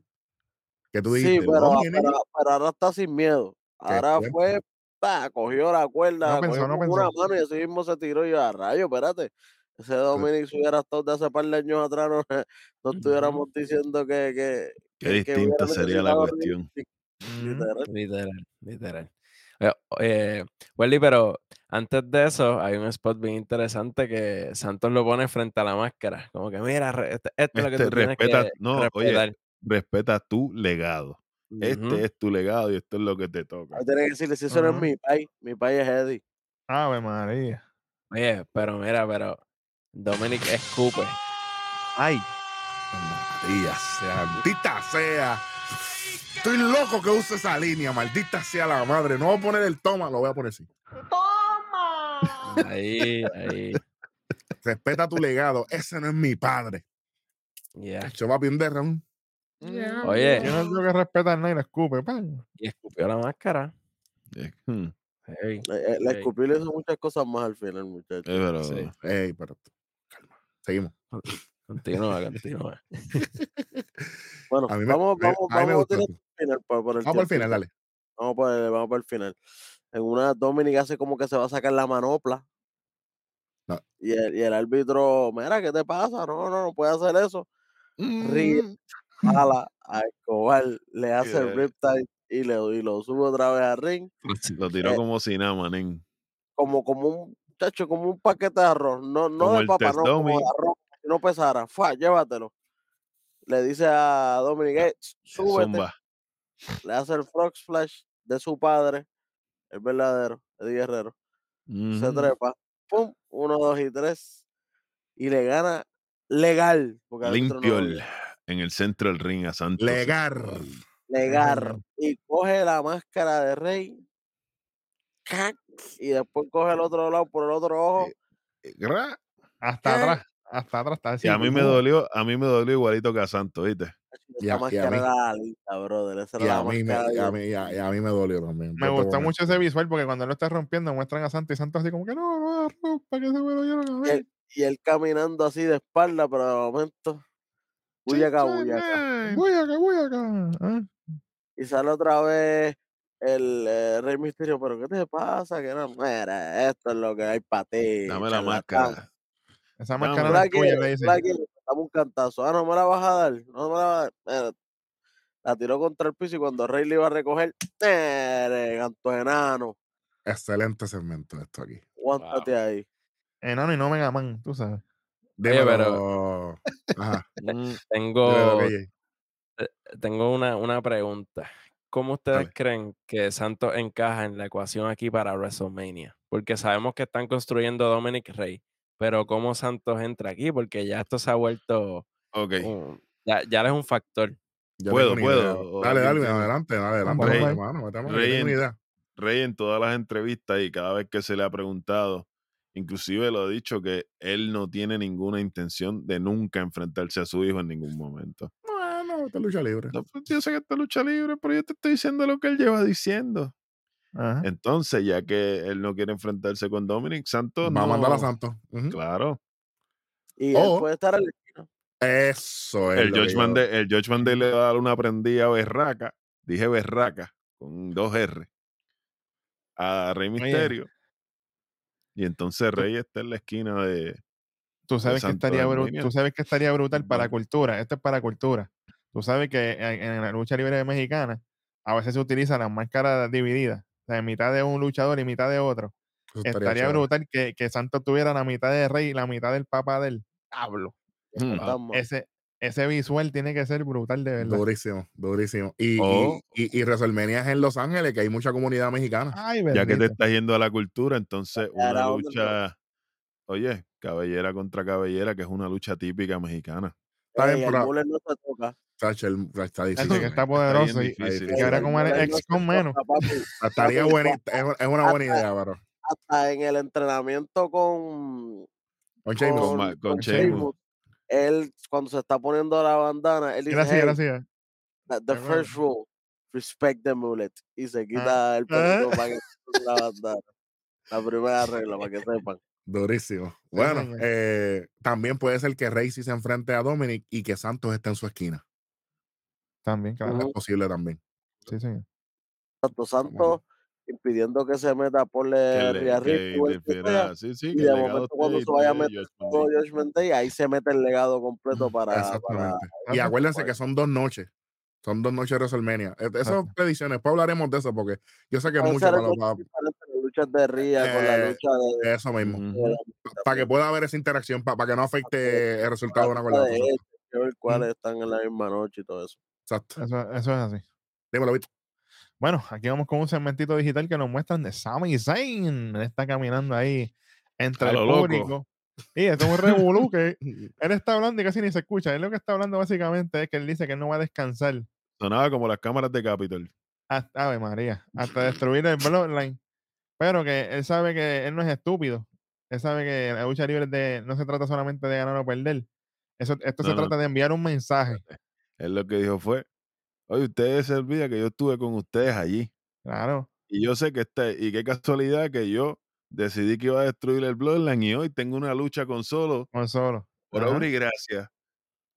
Que tú Sí, dijiste, pero, Dominic, pero, pero ahora está sin miedo. Ahora fuerte. fue, pa, cogió la cuerda, No la pensó, cogió no con una mano y así mismo se tiró y yo, a rayo, espérate. Ese Dominic si hubiera estado de hace par de años atrás, no, [laughs] no estuviéramos diciendo que, que, Qué distinta sería la cuestión. literal. Literal, literal. Eh, Welly, pero antes de eso hay un spot bien interesante que Santos lo pone frente a la máscara. Como que mira, este- esto es lo que Este, tú tienes respeta, que no, oye, respeta tu legado. Este es tu legado y esto es lo que te toca. Ahora tiene que decirle, si eso no es mi país, mi país es Eddie. Ave María. Oye, pero mira, pero Dominic escupe. Ay. Maldita sea, maldita sea. Estoy loco que use esa línea, maldita sea la madre. No voy a poner el toma, lo voy a poner así. ¡Toma! Ahí, ahí. Respeta tu legado. Ese no es mi padre. ya. Yo papi un derrame. Oye, Yo no tengo que respetar nada y la escupe. pan. y escupió la máscara. Hmm, Heavy, Eh, eh, La escupí le hizo muchas cosas más al final, muchachos. eh, pero Sí. Ey, pero calma. Seguimos. Continúa, [laughs] continúa. Bueno, A mí me, vamos, me- vamos, a mí me vamos a gustó. tirar eso. el final el Vamos dale. Vamos por el, vamos por el final. En una Dominic hace como que se va a sacar la manopla. No. Y, el, y el árbitro, mira, ¿qué te pasa? No, no, no puede hacer eso. Ríe, Mm, jala [laughs] a Escobar, le hace el riptide y, le, y lo sube otra vez al ring. Lo tiró Eh, como si nada, manín. Como, como un chacho, como un paquete de arroz. No, no Como de papa, no, como de arroz. No pesara, fue, llévatelo. Le dice a Dominic, "Eh, súbete. Zumba. le hace el frog splash de su padre, el verdadero, Eddie Guerrero. Se trepa, pum, uno, dos y tres, y le gana legal. Porque Limpio no en el centro del ring a Santos. Legar. legal. Y coge la máscara de rey, ¡cac! y después coge el otro lado por el otro ojo. Eh, Hasta Eh. atrás. Hasta atrás está Y así. a mí me dolió, a mí me dolió igualito que a Santos, ¿viste? Esa máscara mí- era linda, brother. Esa Y era a la mí, me, máscara y a, mí, y a- y a mí me dolió también. Me no te gustó voy a mucho ese visual porque cuando lo está rompiendo muestran a Santo y Santo así como que no, no rompa, que se me lo y, él, y él caminando así de espalda, pero de momento. Voy acá, voy acá. Ah, Y sale otra vez el eh, Rey Misterio, pero ¿qué te pasa? Que no, mira, esto es lo que hay para ti. Dame la charlatán". máscara. Esa máscara no es tuya, le dice. Dame un cantazo. Ah, no me la vas a dar. No me la vas a dar. Mira, la tiró contra el piso y cuando Rey le iba a recoger, ¡tere! Canto enano. Excelente segmento esto aquí. Aguántate ahí. Enano y no Mega Man, tú sabes. Pero- Ajá. Mm, Tengo, KJ. tengo una, una pregunta. ¿Cómo ustedes Dale. creen que Santos encaja en la ecuación aquí para WrestleMania? Porque sabemos que están construyendo a Dominic Rey, pero ¿cómo Santos entra aquí? Porque ya esto se ha vuelto, Ok. un- ya, ya es un factor. Yo Puedo, puedo, Dale, dale, adelante, adelante. Rey- mete mano, mete mano, yo Rey en- idea. Rey en todas las entrevistas y cada vez que se le ha preguntado, inclusive lo ha dicho que él no tiene ninguna intención de nunca enfrentarse a su hijo en ningún momento. Bueno, esta lucha libre. No, pues, yo sé que esta lucha libre, pero yo te estoy diciendo lo que él lleva diciendo. Ajá. Entonces, ya que él no quiere enfrentarse con Dominic Santos, Va a mandar a no- Santos. Claro. Y O- él puede estar en la esquina. Eso es. El George, yo- Mande, el George Mandel le va a dar una prendida berraca. Dije berraca, con dos R. A Rey Misterio. Y entonces Rey está en la esquina de. Tú sabes, que estaría tú sabes que estaría brutal para cultura. Esto es para cultura. Tú sabes que en, en la lucha libre mexicana a veces se utilizan las máscaras divididas. O sea, mitad de un luchador y mitad de otro. Eso Estaría, brutal que, que Santos tuviera la mitad de Rey y la mitad del papá del Pablo. Hmm. Estamos. Ese, ese visual tiene que ser brutal de verdad. Durísimo, durísimo. Y, y- O- y, y WrestleMania es en Los Ángeles, que hay mucha comunidad mexicana. Ay, Ya que te estás yendo a la cultura, entonces Ya una lucha. Oye, cabellera contra cabellera, que es una lucha típica mexicana. Está bien, pero- no se toca. Tacho, el- está difícil. que man. está poderoso y, difícil. y ahora El como eres ex con menos. [laughs] Estaría buena, es, es una buena idea, pero. Hasta en el entrenamiento con, Con Sheamus. Con con Sheamus. él cuando se está poniendo la bandana, él dice, Gracias, "Hey, gracias. the, the first rule, respect the mullet. Y se quita el ah. pelito para que se ponga la bandana. La primera regla, para que sepan. [laughs] Durísimo. Bueno, eh, también puede ser que Rey sí se enfrente a Dominic y que Santos esté en su esquina. También, claro. Ujú. Es posible también. Sí, señor. Santos Santos impidiendo que se meta por le. Sí, sí, y de momento cuando se vaya a y meter todo. Judgment Day, ahí se mete el legado completo [laughs] para, para Exactamente. y Ajá. acuérdense que son dos noches. Son dos noches de WrestleMania. E- Esas predicciones, después hablaremos de eso porque yo sé que pueden mucho ser para, para- diferentes luchas de Ria con la Eh, lucha de, eso mismo. Para que pueda haber esa interacción, para, que no afecte el resultado de una con la otra. cuáles están en la misma noche y todo eso. Exacto. Eso, eso es así. Dímelo, Vito. Bueno, aquí vamos con un segmentito digital que nos muestran de Sami Zayn. Él está caminando ahí entre el loco. público. Y esto es un revolú que [laughs] él está hablando y casi ni se escucha. Él lo que está hablando básicamente es que él dice que él no va a descansar Sonaba como las cámaras de Capitol. hasta, Ave María, hasta [laughs] destruir el Bloodline. Pero que él sabe que él no es estúpido. Él sabe que la lucha libre de, no se trata solamente de ganar o perder. Eso, esto se no. trata de enviar un mensaje. Él lo que dijo fue, oye, ustedes se olvidan que yo estuve con ustedes allí. Claro. Y yo sé que este, y qué casualidad que yo decidí que iba a destruir el Bloodline y hoy tengo una lucha con solo Con solo. por Ajá. obra y gracia.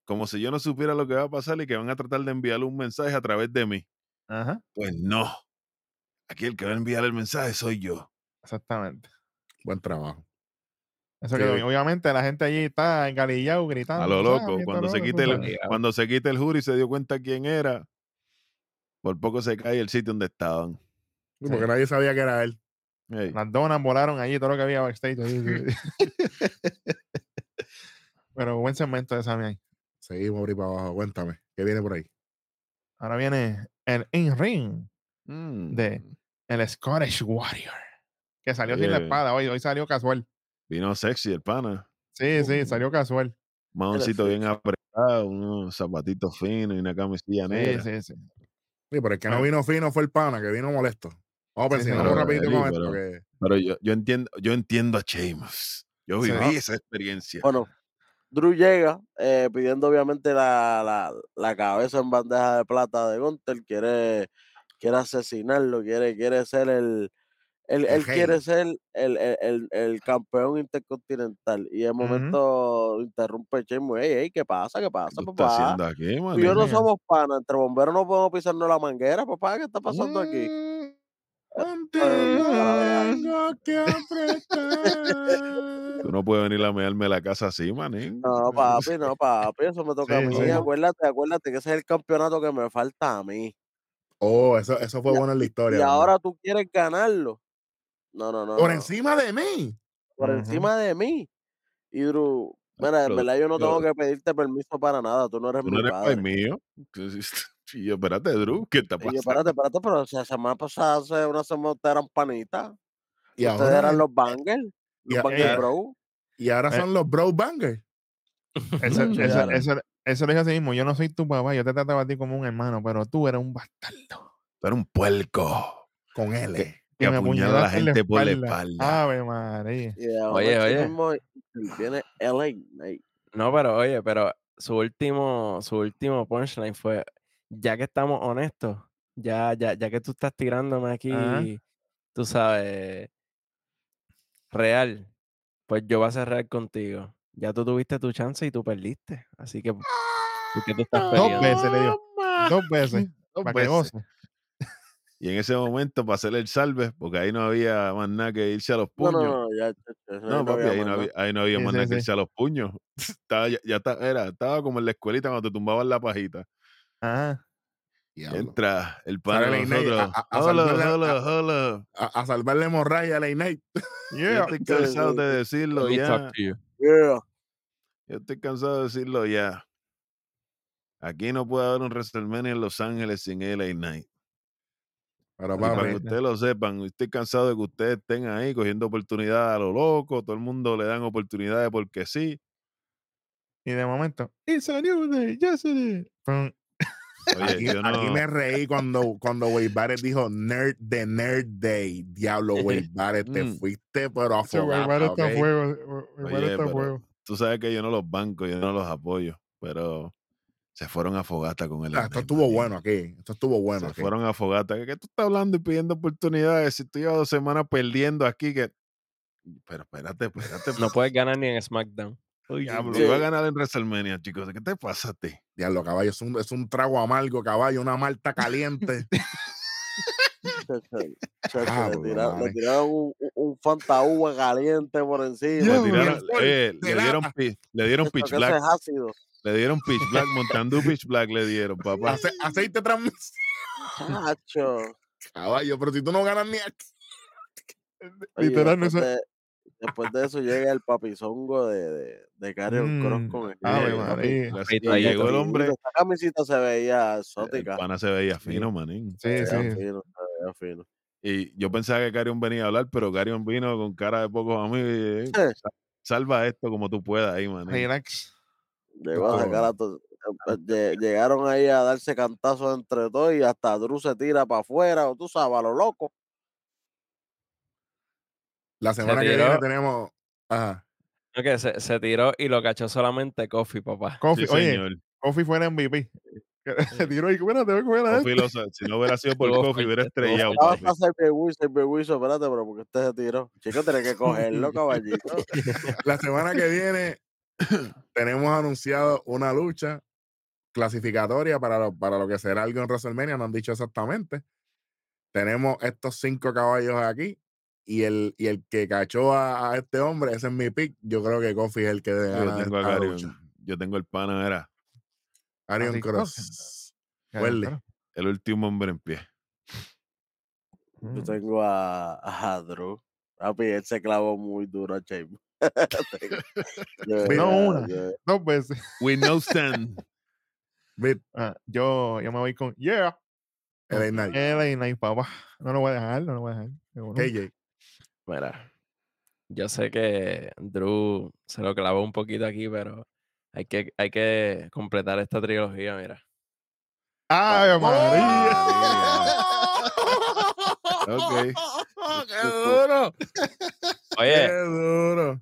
Como si yo no supiera lo que va a pasar y que van a tratar de enviarle un mensaje a través de mí. Ajá. Pues no. Aquí el que va a enviar el mensaje soy yo. Exactamente. Buen trabajo. Eso Sí. que obviamente la gente allí está engalillado gritando. A lo "Sami, loco. Cuando lo se, otro", quite el, cuando se quite el jury y se dio cuenta quién era, por poco se cae el sitio donde estaban. Sí, Porque nadie sabía que era él. Ey, Las donas volaron allí, todo lo que había backstage. [laughs] Pero buen segmento de Sami ahí. Seguimos por ahí para abajo. Cuéntame. ¿Qué viene por ahí? Ahora viene el in-ring, de- mm, el Scottish Warrior. Que salió sin la espada hoy. Hoy salió casual. Vino sexy el pana. Sí, sí, salió casual. Maoncito bien apretado, unos zapatitos finos y una camisilla Sí, negra. sí, sí. Sí, pero el que no vino fino fue el pana, que vino molesto. Vamos a Sí, sí, pensar pero, rapidito Eli, con esto. pero- que- Pero yo, yo entiendo, yo entiendo a Sheamus. Yo Sí. viví esa experiencia. Bueno, Drew llega eh, pidiendo obviamente la, la, la cabeza en bandeja de plata de Gunter, quiere, quiere asesinarlo, quiere, quiere ser el, él, quiere ser el, el, el- el campeón intercontinental. Y de momento interrumpe Sheamus, ey, ey, ¿qué pasa? ¿Qué ¿Qué pasa, estás papá? haciendo aquí, y yo no somos panas, entre bomberos no podemos pisarnos la manguera, papá, ¿qué está pasando aquí? Mm, Contigo mm. tengo que apretar. [laughs] Tú no puedes venir a mearme la casa así, manín. No, [laughs] papi, no, papi, eso me toca a Sí, mí. sí. Acuérdate, acuérdate que ese es el campeonato que me falta a mí. Oh, eso, eso fue Y, a- bueno en la y historia. también. ahora tú quieres ganarlo. No, no, no, Por no. encima de mí. Por encima de mí. Y Drew, Ah, mira, en verdad yo no tengo que pedirte permiso para nada, tú no eres Tú mi no eres padre. mío. [laughs] Y yo, espérate, Drew, ¿qué está Y yo, pasando? espérate, espérate, pero si la semana pasada, hace una semana ustedes eran panitas. Y Ustedes ahora, eran los bangers, y los bangers eh, bro. y ahora Eh. son los bro bangers. Eso, [laughs] eso, claro. eso, eso le dije así mismo. Yo no soy tu papá, yo te trataba a ti como un hermano, pero tú eres un bastardo. Tú eres un puerco Con L. que Que apuñala a la gente por la espalda. Ave María. Y de Oye, oye. mismo viene LA Knight. No, pero oye, pero su último, su último punchline fue, ya que estamos honestos, ya, ya, ya que tú estás tirándome aquí, Ajá. tú sabes, real, pues yo voy a ser real contigo. Ya tú tuviste tu chance y tú perdiste. Así que, ¿por qué tú estás Dos peleando? veces le dio. Dos veces. [laughs] Dos veces. Y en ese momento, para hacer el salve, porque ahí no había más nada que irse a los No, no, puños. no, ya, No, papi, ahí no había, ahí no había Sí, más sí, nada que irse a los puños. [laughs] estaba, ya, ya está- era, estaba como en la escuelita cuando te tumbaban la pajita. Ajá. Diablo. Entra el Sale de a- nosotros. a- a Hola, salvarle hola, a- hola. A, a salvarle hemorragia a Late Night. [laughs] Yo Yeah. estoy Sí, cansado de decirlo ya. Yeah. Yo estoy cansado de decirlo ya. Aquí no puede haber un WrestleMania en Los Ángeles sin LA Knight. Para que ustedes lo sepan, estoy cansado de que ustedes estén ahí cogiendo oportunidades a lo loco, todo el mundo le dan oportunidades porque sí. Y de momento, it's a new day, yesterday. Pum. [laughs] Oye, aquí, yo aquí no, me reí cuando, cuando Wade Barrett dijo Nerd de Nerd Day. Diablo, Wade [laughs] Barrett, te Mm. fuiste, pero a fuego. tú sabes que yo no los banco, yo no los apoyo, pero se fueron a fogata con el Ah, Esto estuvo bueno aquí. Esto estuvo bueno se aquí. fueron a fogata. ¿Qué tú estás hablando y pidiendo oportunidades? Si tú llevas dos semanas perdiendo aquí, que. Pero espérate, espérate. No puedes ganar ni en SmackDown. Oye, Diablo. iba a ganar en WrestleMania, chicos. ¿Qué te pasa a ti? Diablo, caballo, es un, es un trago amargo, caballo, una malta caliente. [laughs] Ah, le, tiraron un, un, un Fanta uva caliente por encima. Le, tiraron, eh, le dieron, le dieron pitch black. es ácido. Le dieron pitch black, montando pitch black le dieron, papá. Ace- aceite transmisión. Chacho. Caballo, pero si tú no ganas ni aquí. [laughs] Oye, Literal, no sé. De, después de eso llega el papizongo de, de, de Karrion Cross Mm, con el Eh, María. llegó el hombre. Esa camisita se veía El exótica. pana se veía fino, manín. Sí, se veía sí. fino, se veía fino. Y yo pensaba que Carion venía a hablar, pero Carion vino con cara de pocos amigos. y, eh, Sí. Salva esto como tú puedas ahí, manín. Relax. Llegó a Estuvo sacar a to- eh, lle- Llegaron ahí a darse cantazos entre todos y hasta Drew se tira para afuera, o tú sabes, a lo loco. La semana que tiró. viene tenemos. Ajá. No, que se, se tiró y lo cachó solamente Kofi, papá. Kofi, Sí, oye, señor. Kofi fuera MVP. [laughs] Se tiró y bueno, te voy a coger a sa- si no hubiera sido por Kofi, hubiera estrellado, Wilson, espérate, pero porque usted se tiró. Chico, tiene que cogerlo, [laughs] caballito. La semana que viene [clears throat] tenemos anunciado una lucha clasificatoria para lo, para lo que será algo en WrestleMania, no han dicho exactamente. Tenemos estos cinco caballos aquí y el, y el que cachó a, a este hombre, ese es mi pick. Yo creo que Kofi es el que debe Yo ganar tengo a lucha. Yo tengo el pana, era Arion Así, Cross. Claro. el último hombre en pie. Yo Mm. tengo a, a Drew. Papi, él se clavó muy duro [laughs] a Shane. No una. Dos veces. We know [laughs] stand. Ah, yo, yo me voy con Yeah. LA Knight. LA Knight, papá. No lo voy a dejar, no lo voy a dejar. KJ. Mira, yo sé que Drew se lo clavó un poquito aquí, pero hay que, hay que completar esta trilogía, mira. ¡Ave María! [laughs] Ok. ¡Qué duro! ¡Qué Oye, duro!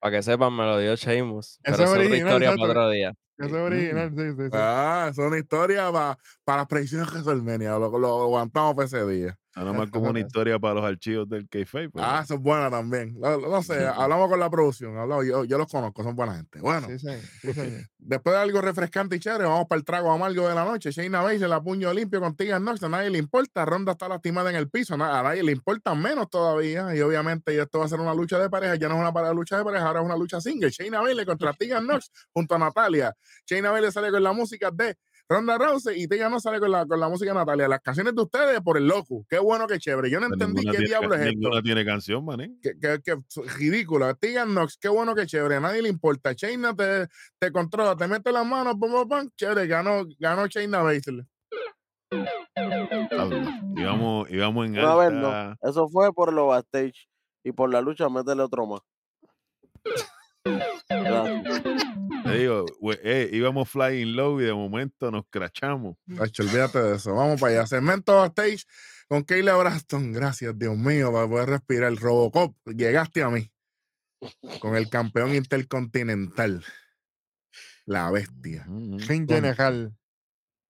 Para que sepan, me lo dio Sheamus. Eso es original, historia exacto. para otro día. Eso es original, sí, sí, sí. Ah, es una historia pa- para las predicciones de WrestleMania. Lo, lo aguantamos para ese día. Nada más como una historia para los archivos del Kayfabe. pero- Ah, eso es buena también. No, no sé, hablamos con la producción. hablamos, yo, yo los conozco, son buena gente. Bueno, Sí, sí, sí, señor. después de algo refrescante y chévere, vamos para el trago amargo de la noche. Shayna Baszler la puño limpio con Tegan Nox. A nadie le importa. Ronda está lastimada en el piso. A nadie le importa menos todavía. Y obviamente y esto va a ser una lucha de pareja. Ya no es una lucha de pareja, ahora es una lucha single. Shayna Baszler contra Tegan Nox junto a Natalia. Shayna Baszler sale con la música de Ronda Rousey y Tegan Nox sale con la, con la música de Natalia. Las canciones de ustedes por el loco. Qué bueno, qué chévere. Yo no Pero entendí qué tiene diablo es esto. Ninguna tiene canción, mané. que, que, que es ridícula. Tegan Nox, qué bueno que chévere, a nadie le importa. Shayna te, te controla, te mete las manos, pum, pum, pum, chévere, ganó, ganó Shayna Baszler. Íbamos, íbamos en Una vez no. alta. Eso fue por lo backstage. Y por la lucha, métele otro más. [laughs] Gracias. Te [laughs] digo, we- eh, íbamos flying low y de momento nos crachamos. Tacho, olvídate de eso. Vamos para allá. Segmento backstage con Kayla Braston. Gracias, Dios mío, para poder respirar. Robocop, llegaste a mí. Con el campeón intercontinental. La bestia. Con- general.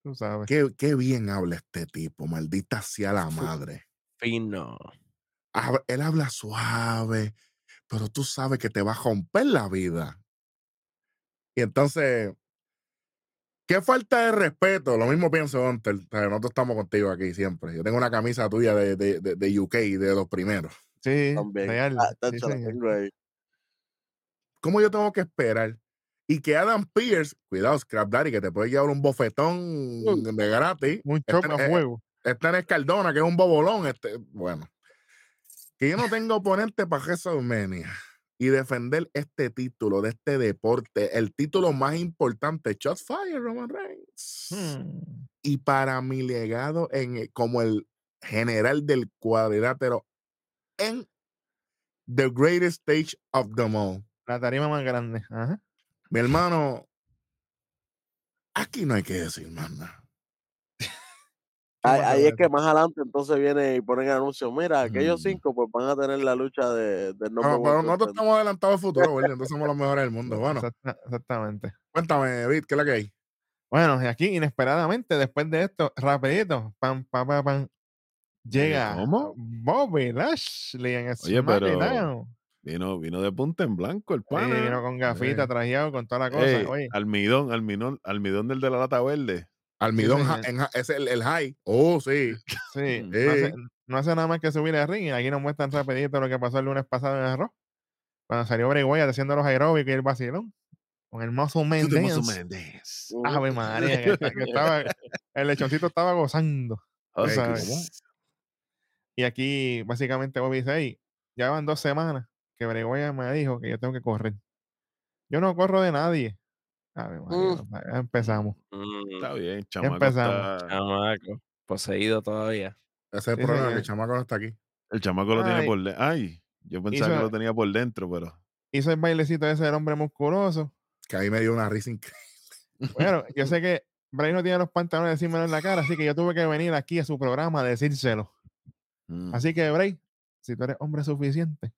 Tú sabes. Qué, qué bien habla este tipo, maldita sea la madre. Fino. Hab- él habla suave, pero tú sabes que te va a romper la vida. Y entonces, qué falta de respeto. Lo mismo pienso, Hunter. O sea, Nosotros estamos contigo aquí siempre. Yo tengo una camisa tuya de, de, de, de UK, de los primeros. Sí, También. real. Ah, sí. ¿Cómo yo tengo que esperar? Y que Adam Pierce, cuidado, Scrap Daddy, que te puede llevar un bofetón de gratis. Un Este- chop a eh, fuego. Está en Escaldona, que es un bobolón. Este, bueno, que yo no tengo oponente para WrestleMania y defender este título de este deporte, el título más importante, Shots Fire, Roman Reigns. Hmm. Y para mi legado en, el- como el general del cuadrilátero en The Greatest Stage of them all. La tarima más grande. Ajá. Mi hermano, aquí no hay que decir más nada. Ahí, es que más adelante entonces viene y ponen anuncios. Mira, aquellos Mm. cinco pues van a tener la lucha de, del No, pero nosotros estamos adelantados al futuro, ¿verdad? Entonces somos los [laughs] mejores del mundo. Bueno, Exacta- exactamente. cuéntame, David, ¿qué es la que hay? Bueno, y aquí inesperadamente, después de esto, rapidito, pam, pam, pam, pam, llega ¿cómo? Bobby Lashley en Oye, pero vino, vino de punta en blanco el Sí, pana. vino con gafita, Eh. trajeado, con toda la cosa. Ey, Oye, almidón, almidón, almidón del de la lata verde. Almidón, en ja- es el, el high. Oh, sí. [laughs] sí, no, hace, Ey. no hace nada más que subir el ring. Aquí nos muestran rapidito lo que pasó el lunes pasado en Arroz. Cuando salió Bray Wyatt haciendo los aeróbicos y el vacilón. Con el Muscle Man Dance. Muscle Man Dance. Ujú. Ave María, que, que [laughs] estaba, el lechoncito estaba gozando. ¿cómo? Y aquí, básicamente, Bobby dice, "Ey, ya van dos semanas que Bray Wyatt me dijo que yo tengo que correr. Yo no corro de nadie. María, Mm. ya empezamos. Mm, Está bien, chamaco. empezamos. está- chamaco. Poseído todavía. Ese es el Sí, problema, que señor. el chamaco no está aquí. El chamaco lo tiene por dentro. Ay, yo pensaba que lo tenía por dentro, pero. Hizo el bailecito ese del hombre musculoso. Que ahí me dio una risa increíble. Bueno, yo sé que [laughs] Bray no tiene los pantalones de decírmelo en la cara, así que yo tuve que venir aquí a su programa a decírselo. mm, Así que, Bray, si tú eres hombre suficiente,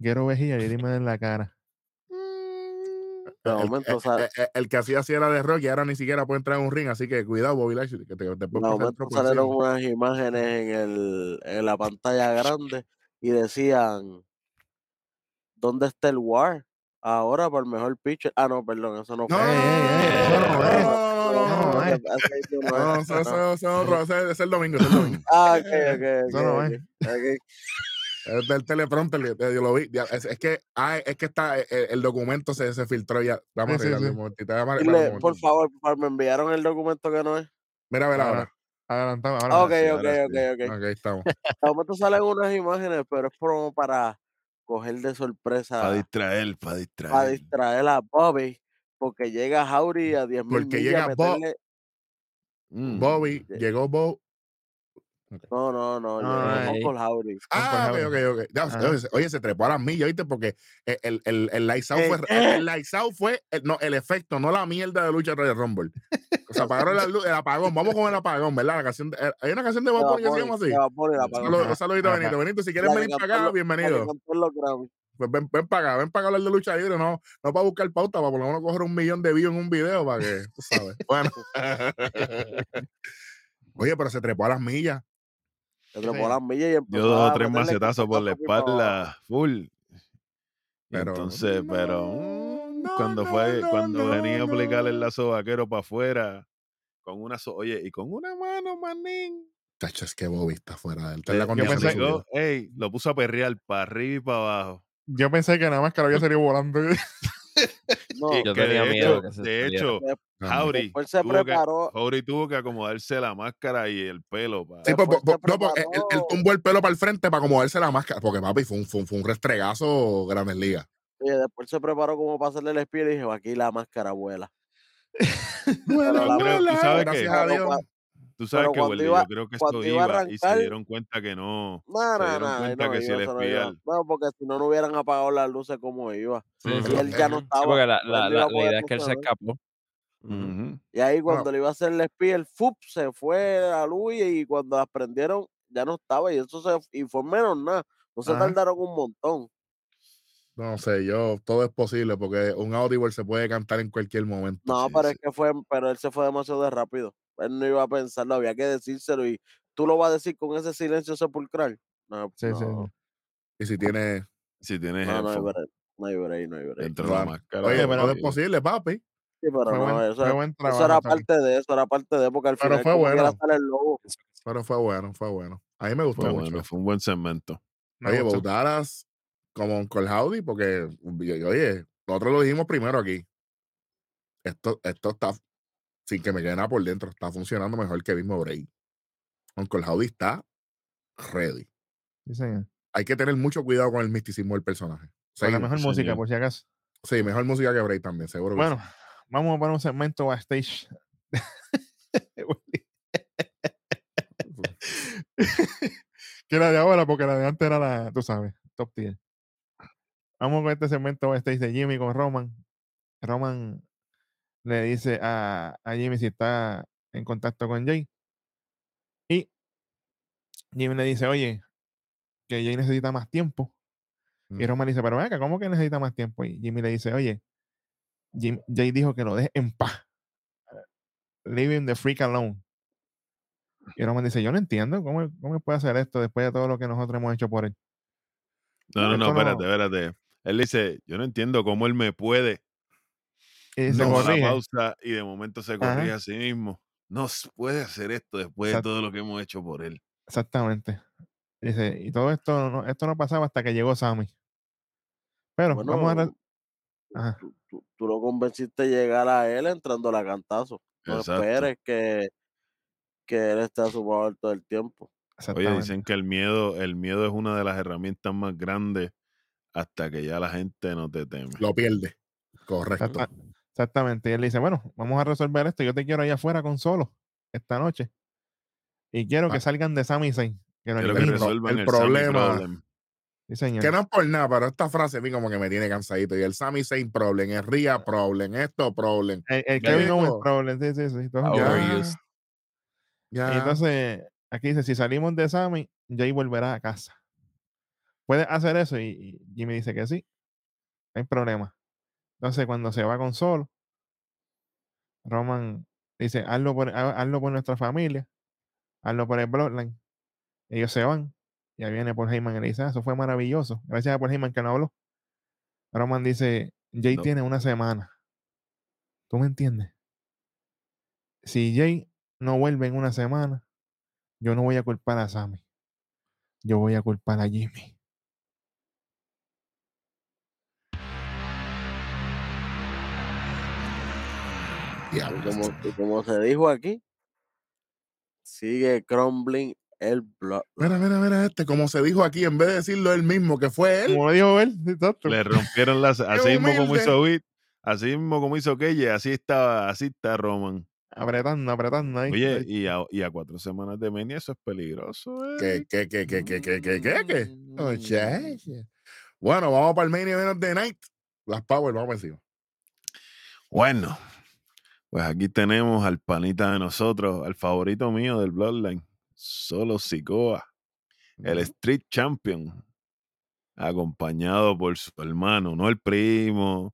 quiero vejía y dime en la cara. De El, momento el- sale, el- el- el que hacía así era de rock y ahora ni siquiera puede entrar en un ring, así que cuidado, Bobby Lashley, que te, te de momento salieron encima. unas imágenes en, el, en la pantalla grande y decían, ¿dónde está el War? Ahora por el mejor pitcher. Ah, no, perdón, eso no No, fue. no, no no, no, no, no, no, no no, no no, no, no. el domingo. Ah, no. Es del teleprompter, yo lo vi. Es, es que, ah, es que está, el, el documento se, se filtró ya. Vamos Sí, a sí, sí. momentito. Dile, por favor, por favor, me enviaron el documento que no es. Mira, a ver ahora. Adelantado, ahora. Ok, sí, ok, ahora ok, sí. ok. Ok, ahí estamos. De momento salen unas imágenes, pero es como para coger de Para sorpresa, distraer, para distraer. para distraer a Bobby, porque llega Jauri a 10 mil Porque millas llega Bob. meterle... Mm, Bobby, llegó Bob. No, no, no, No, llegó ahí. Uncle Jauri. Ah, ok, Javi. ok, ok. Ya, Ajá. oye, se- oye, se trepó a las millas, ¿viste? Porque el, el, el, el lights out Eh, fue, el, eh. el lights out fue el, no, el efecto, no la mierda de lucha de Rumble. O sea, apagaron la [laughs] luz, el apagón. Vamos con el apagón, ¿verdad? La canción de- eh, hay una canción de Bunny que se llama así. Saludos, saludito. Benito. Benito, si quieres venir para acá, bienvenido. Pues ven, ven para acá, ven para acá hablar de lucha libre, no, no para buscar pauta, para por lo menos coger un millón de views en un video para que, tú sabes. [laughs] Bueno. [laughs] Oye, pero se trepó a las millas. Se Sí, trepó señor. las millas y empezó Dio dos o tres macetazos por la espalda, full. Pero, entonces, pero no, mm, no, cuando no, fue, no, cuando no, venía a aplicar el lazo vaquero para afuera, con una so- oye, y con una mano, manín. Chacho, es que Bobby está fuera de él. Está en Le, la pensé- aplicó, ey, lo puso a perrear para arriba y para abajo. Yo pensé que nada más que lo había [laughs] salido volando. No, Y Yo que tenía de miedo hecho, que se de saliera. hecho, se tuvo, que, tuvo que acomodarse la máscara y el pelo. Para, Sí, pues, pues, no, porque él, tumbó el pelo para el frente para acomodarse la máscara. Porque, papi, fue un, fue un, fue un restregazo Grandes Ligas. Oye, después se preparó como para hacerle el espía y dije, aquí la máscara vuela. [laughs] Vuela, la- tú sabes que- a Dios. Tú sabes pero que, cuando Welly, iba- yo creo que cuando esto iba y se dieron cuenta que no. No, Se no, dieron no, cuenta no que si iba, el eso no iba. espial. No, porque si no, no hubieran apagado las luces como iba. Sí. Y él ya no estaba. Sí, porque la, la, idea es que él se escapó. Y ahí Bueno. cuando le iba a hacer el espía, el FUP se fue a luz y cuando las prendieron ya no estaba. Y eso se y fue menos nada. No se Ajá. tardaron un montón. No sé, yo, todo es posible porque un Audible se puede cantar en cualquier momento. No, Sí, pero sí. es que fue, pero él se fue demasiado de rápido. Él no iba a pensarlo, había que decírselo y tú lo vas a decir con ese silencio sepulcral. No, Sí, sí, no, sí. Y si tiene. Si tienes no, no hay break, no hay break, no hay break. dentro de la máscara. Oye, pero- es posible, papi. Sí, pero Fue no, buen, eso, buen eso trabajo. era Tony. parte de eso, era parte de, porque al Pero final fue bueno. sale el logo. Pero fue bueno, fue bueno. A mí me gustó Fue mucho. bueno, fue un buen segmento. Me Oye, Dallas como con Howdy, porque, oye, nosotros lo dijimos primero aquí. Esto, esto está, sin que me quede nada por dentro, está funcionando mejor que el mismo Bray. Uncle Howdy está ready. Sí, señor. Hay que tener mucho cuidado con el misticismo del personaje. Con la mejor señor. música, por si acaso. Sí, mejor música que Bray también, seguro. que Bueno, sí. vamos a poner un segmento backstage. [laughs] que la de ahora, porque la de antes era la, tú sabes, top tier. Vamos con este segmento backstage de Jimmy con Roman. Roman le dice a, a Jimmy si está en contacto con Jay. Y Jimmy le dice, oye, que Jay necesita más tiempo. Y Mm. Roman dice, pero venga, ¿cómo que necesita más tiempo? Y Jimmy le dice, oye, Jim- Jay dijo que lo deje en paz. Leaving the freak alone. Y Roman dice, yo no entiendo, ¿cómo, cómo puede hacer esto después de todo lo que nosotros hemos hecho por él? No, no, no- espérate, espérate. Él dice, yo no entiendo cómo él me puede. Se No, la corrige. pausa y de momento se Ajá. corrige a sí mismo. No puede hacer esto después de todo lo que hemos hecho por él. Exactamente. Dice, y todo esto no, esto no pasaba hasta que llegó Sammy. Pero Bueno, vamos a... tú, tú- tú lo convenciste de llegar a él entrando a cantazo. No Exacto. esperes que, que él esté a su favor todo el tiempo. Oye, dicen que el miedo, el miedo es una de las herramientas más grandes hasta que ya la gente no te teme. Lo pierde. Correcto. Exacta- Exactamente. Y él le dice, bueno, vamos a resolver esto. Yo te quiero allá afuera con solo esta noche. Y quiero que Ah. salgan de Sami Zayn. Que Quiero que eliminen". pro- resuelvan el problema- problem. Sí, señor. Que no es por nada, pero esta frase a mí como que me tiene cansadito. Y el Sami Zayn problem, el Ria problem, esto problem. El, el Kevin Owens problem. Sí, sí, sí. todo es un Ya, problema. Overused. ya. Y entonces, aquí dice, si salimos de Sammy, Jay volverá a casa. ¿Puedes hacer eso? Y, y Jimmy dice que sí. No hay problema. Entonces, cuando se va con Solo, Roman dice, hazlo por, ha- hazlo por nuestra familia, hazlo por el Bloodline. Ellos se van. Y ahí viene Paul Heyman y le dice, "Ah, eso fue maravilloso. Gracias a Paul Heyman que no habló. Roman dice, Jay No. tiene una semana. ¿Tú me entiendes? Si Jay no vuelve en una semana, yo no voy a culpar a Sammy. Yo voy a culpar a Jimmy. Como, este. como se dijo aquí, sigue crumbling el blog. Mira, mira, mira, este, como se dijo aquí, en vez de decirlo él mismo, que fue él. Como dijo él. Le rompieron las. [laughs] así mismo como hizo Witt, así mismo como hizo Kelle, así está, así está Roman. Apretando, apretando ahí. Oye, y a, y a cuatro semanas de Menia eso es peligroso, eh. ¿Qué, qué, qué, qué, qué, qué, qué, qué? Mm. Bueno, vamos para el Mania menos de Night. Las Power, vamos encima. Bueno, pues aquí tenemos al panita de nosotros, al favorito mío del Bloodline, Solo Sikoa, el Street Champion, acompañado por su hermano, no el primo,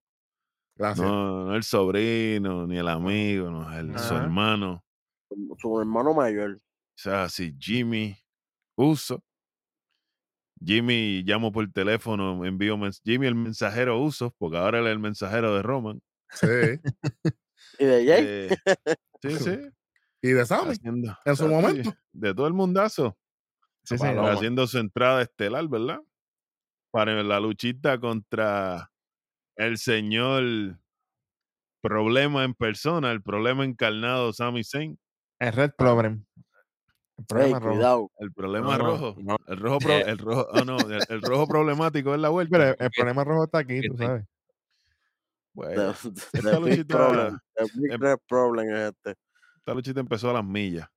Gracias. no, no el sobrino, ni el amigo, no, el, su hermano. Su- Su hermano mayor. O sea, así, Jimmy Uso. Jimmy llamo por teléfono, envío Jimmy el mensajero Uso, porque ahora él es el mensajero de Roman. Sí. [laughs] Y de Jay, Eh, sí, [laughs] sí. y de Sammy. haciendo- en su momento. De todo el mundazo. Sí, señor. haciendo su entrada estelar, ¿verdad? Para la luchita contra el señor problema en persona, el problema encarnado Sami Zayn, El Red Problem. El problema rojo. el problema No, rojo, no. el rojo, [laughs] pro- el rojo, ah, no, el, el rojo problemático es la vuelta. Pero el, el problema rojo está aquí, tú Fíjate. sabes. Bueno, The, [laughs] the esta big luchita- problem. The big em- problem es este. esta luchita empezó a las millas.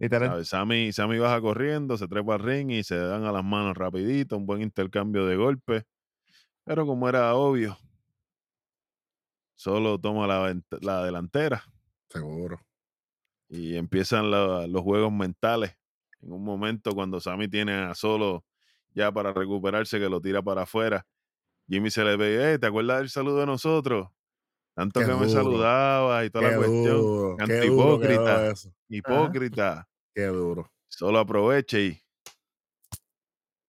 Literal. Sammy, Sammy baja corriendo, se trepa al ring y se dan a las manos rapidito, un buen intercambio de golpes. Pero como era obvio, solo toma la, la delantera. Seguro. y empiezan la- los juegos mentales. En un momento cuando Sammy tiene a solo ya para recuperarse que lo tira para afuera, Jimmy se le ve, "Eh, ¿te acuerdas del saludo de nosotros? Tanto Qué que me duro, saludabas y toda la cuestión. duro. Canto Qué duro quedó hipócrita. Qué duro. Solo aproveche y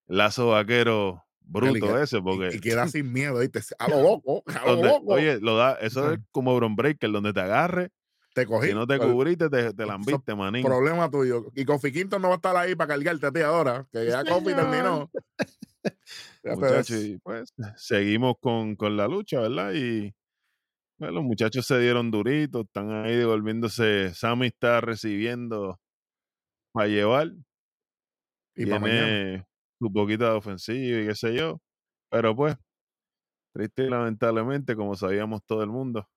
lazo vaquero bruto que- ese, Y, porque y queda sin miedo, ¿viste? A lo [laughs] loco, a lo donde- loco. oye, lo da, eso es como Bron Breaker, donde te agarre, te cogí. si no te el cubriste, te, te lambiste, manín. Problema tuyo. Y Kofi Quinton no va a estar ahí para cargarte a ti ahora, que ya [laughs] Kofi terminó. Muchachos, y pues seguimos con, con la lucha, ¿verdad? Y pues, los muchachos se dieron duritos, están ahí devolviéndose. Sammy está recibiendo para llevar. Y mañana. tiene su poquita de ofensiva y qué sé yo. Pero pues, triste y lamentablemente, como sabíamos todo el mundo.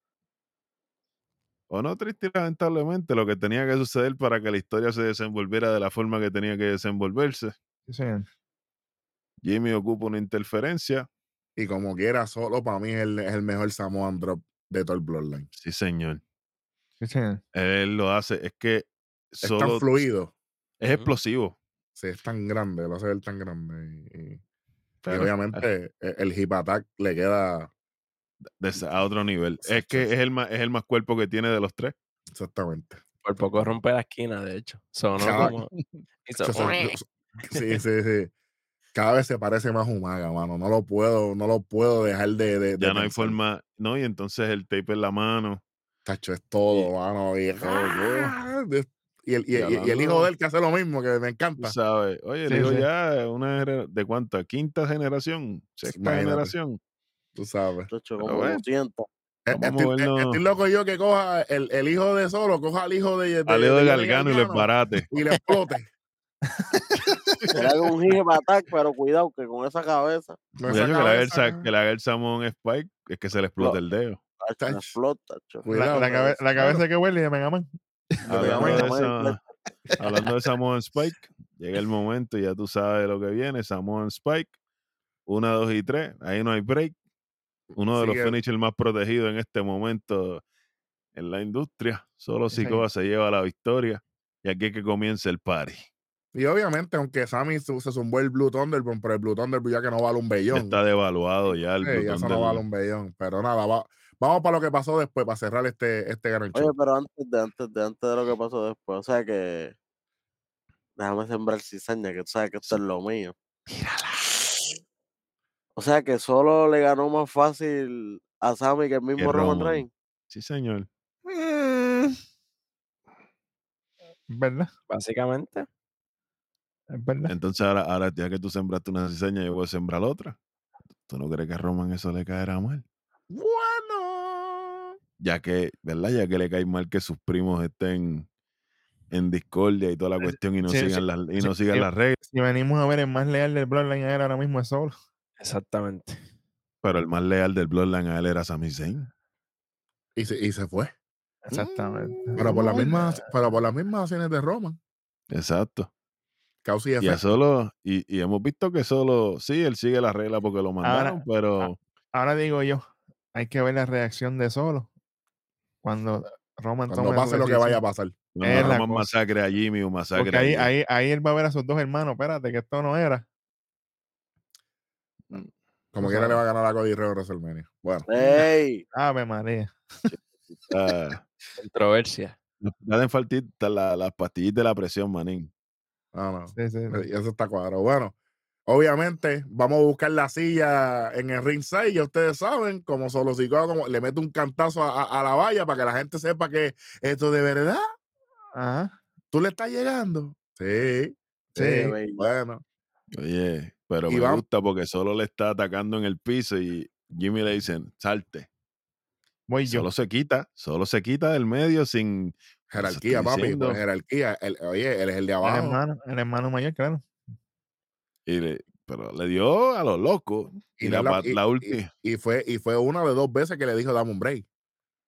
O no triste y lamentablemente, lo que tenía que suceder para que la historia se desenvolviera de la forma que tenía que desenvolverse. Sí, señor. Jimmy ocupa una interferencia. Y como quiera, solo para mí es el, es el mejor Samoan Drop de todo el Bloodline. Sí, señor. Sí, señor. Él lo hace. Es que Es tan fluido. es explosivo. Sí, es tan grande, lo hace ver tan grande. Y, y- y pero, obviamente e- el hip attack le queda de a otro nivel. Es que es el más, es el más cuerpo que tiene de los tres. exactamente. Por poco rompe la esquina, de hecho. Sonó como. [laughs] hizo sí, sí, sí. Cada vez se parece más Humaga, mano. No lo puedo, no lo puedo dejar de. de- de Ya no hay forma, no, y entonces el tape en la mano. Tacho, es todo, Y- mano. Y, ¡ah! De- y el, y, Y y- y el hablando- hijo de él que hace lo mismo, que me Tú encanta. sabes, oye, Sí, le digo sí. ya, una de cuánta, quinta generación, sexta Imagínate. generación. Tú sabes. Pero como bueno. 200. Vamos a Estoy, loco yo que coja el, el hijo de solo, coja al hijo de, de, A Leo de Galgano y Gargano barate. y le explote. [laughs] Que le haga un hip attack, pero cuidado que con esa cabeza, Con esa Muchacho, que le haga el, cabeza, sa- que le haga el Spike, es que se le explota el dedo. tacho, Tacho. me explota, tacho. La, Cuidado, la, pero- cabe- la bueno, cabeza que huele de Mega Man. Hablando de, esa, hablando de Samoan Spike, [laughs] llega el momento, ya tú sabes lo que viene. Samoan Spike, una, dos y tres, ahí no hay break. Uno de los finishers más protegidos en este momento en la industria. Solo. Sikoa se lleva la victoria. Y aquí es que comienza el party. Y obviamente, aunque Sammy su- se zumbó el Blue Thunderbomb, pero el Blue Thunderbomb ya que no vale un bellón. está devaluado ya el Sí, Blue ya eso Thunder. no vale un bellón. Pero nada, va- vamos para lo que pasó después, para cerrar este, este gran Oye, show. pero antes de, antes de, antes de lo que pasó después, o sea que. Déjame sembrar cizaña, que tú sabes que esto es lo mío. O sea que solo le ganó más fácil a Sammy que el mismo Roman Roman. Reigns. Sí, señor. ¿Verdad? Básicamente. Es verdad. Entonces ahora, ahora ya que tú sembraste una cizaña, yo voy a sembrar otra. ¿Tú no crees que a Roman eso le caerá mal? Bueno. ya que, ¿verdad? Ya que le cae mal que sus primos estén en discordia y toda la cuestión y no sí, sigan sí, las y sí, no sigan sí. las reglas. Si venimos a ver el más leal del Bloodline a él ahora mismo es solo. Exactamente. Pero el más leal del Bloodline a él era Sami Zayn. Y se, y se fue. Exactamente. Pero por las mismas, pero por las mismas acciones de Roman. Exacto. Causa y efecto. solo, y, y hemos visto que solo, sí, él sigue la regla porque lo mandaron, pero Ahora digo yo, hay que ver la reacción de solo cuando Roman Cuando tome pase lo que vaya a pasar. cuando es la Roman cosa. masacre a Jimmy o masacre Porque a ahí, Jey. ahí, ahí él va a ver a sus dos hermanos. Espérate, que esto no era. Como Tú quiera le va a ganar a Cody Rhodes WrestleMania. Bueno, ¡Ey! [laughs] Ave María. [laughs] Ah, Controversia. no hacen faltita la- las pastillitas de la presión, manín. No, no. Sí, sí, Eso está cuadrado. Bueno, obviamente vamos a buscar la silla en el ringside. Ya ustedes saben, como solo psicólogo, como le mete un cantazo a, a- a la valla para que la gente sepa que esto de verdad, Ajá. tú le estás llegando. Sí, sí. Bueno, Oye, pero Y me gusta porque solo le está atacando en el piso y Jimmy le dicen, salte. Voy yo. Solo se quita, solo se quita del medio sin... jerarquía, papi. pues, jerarquía. El- oye, él es el de El abajo. hermano, el hermano mayor, claro. y le- pero le dio a lo loco. Y, la, la- y- última, y fue, y fue una de dos veces que le dijo dame un break.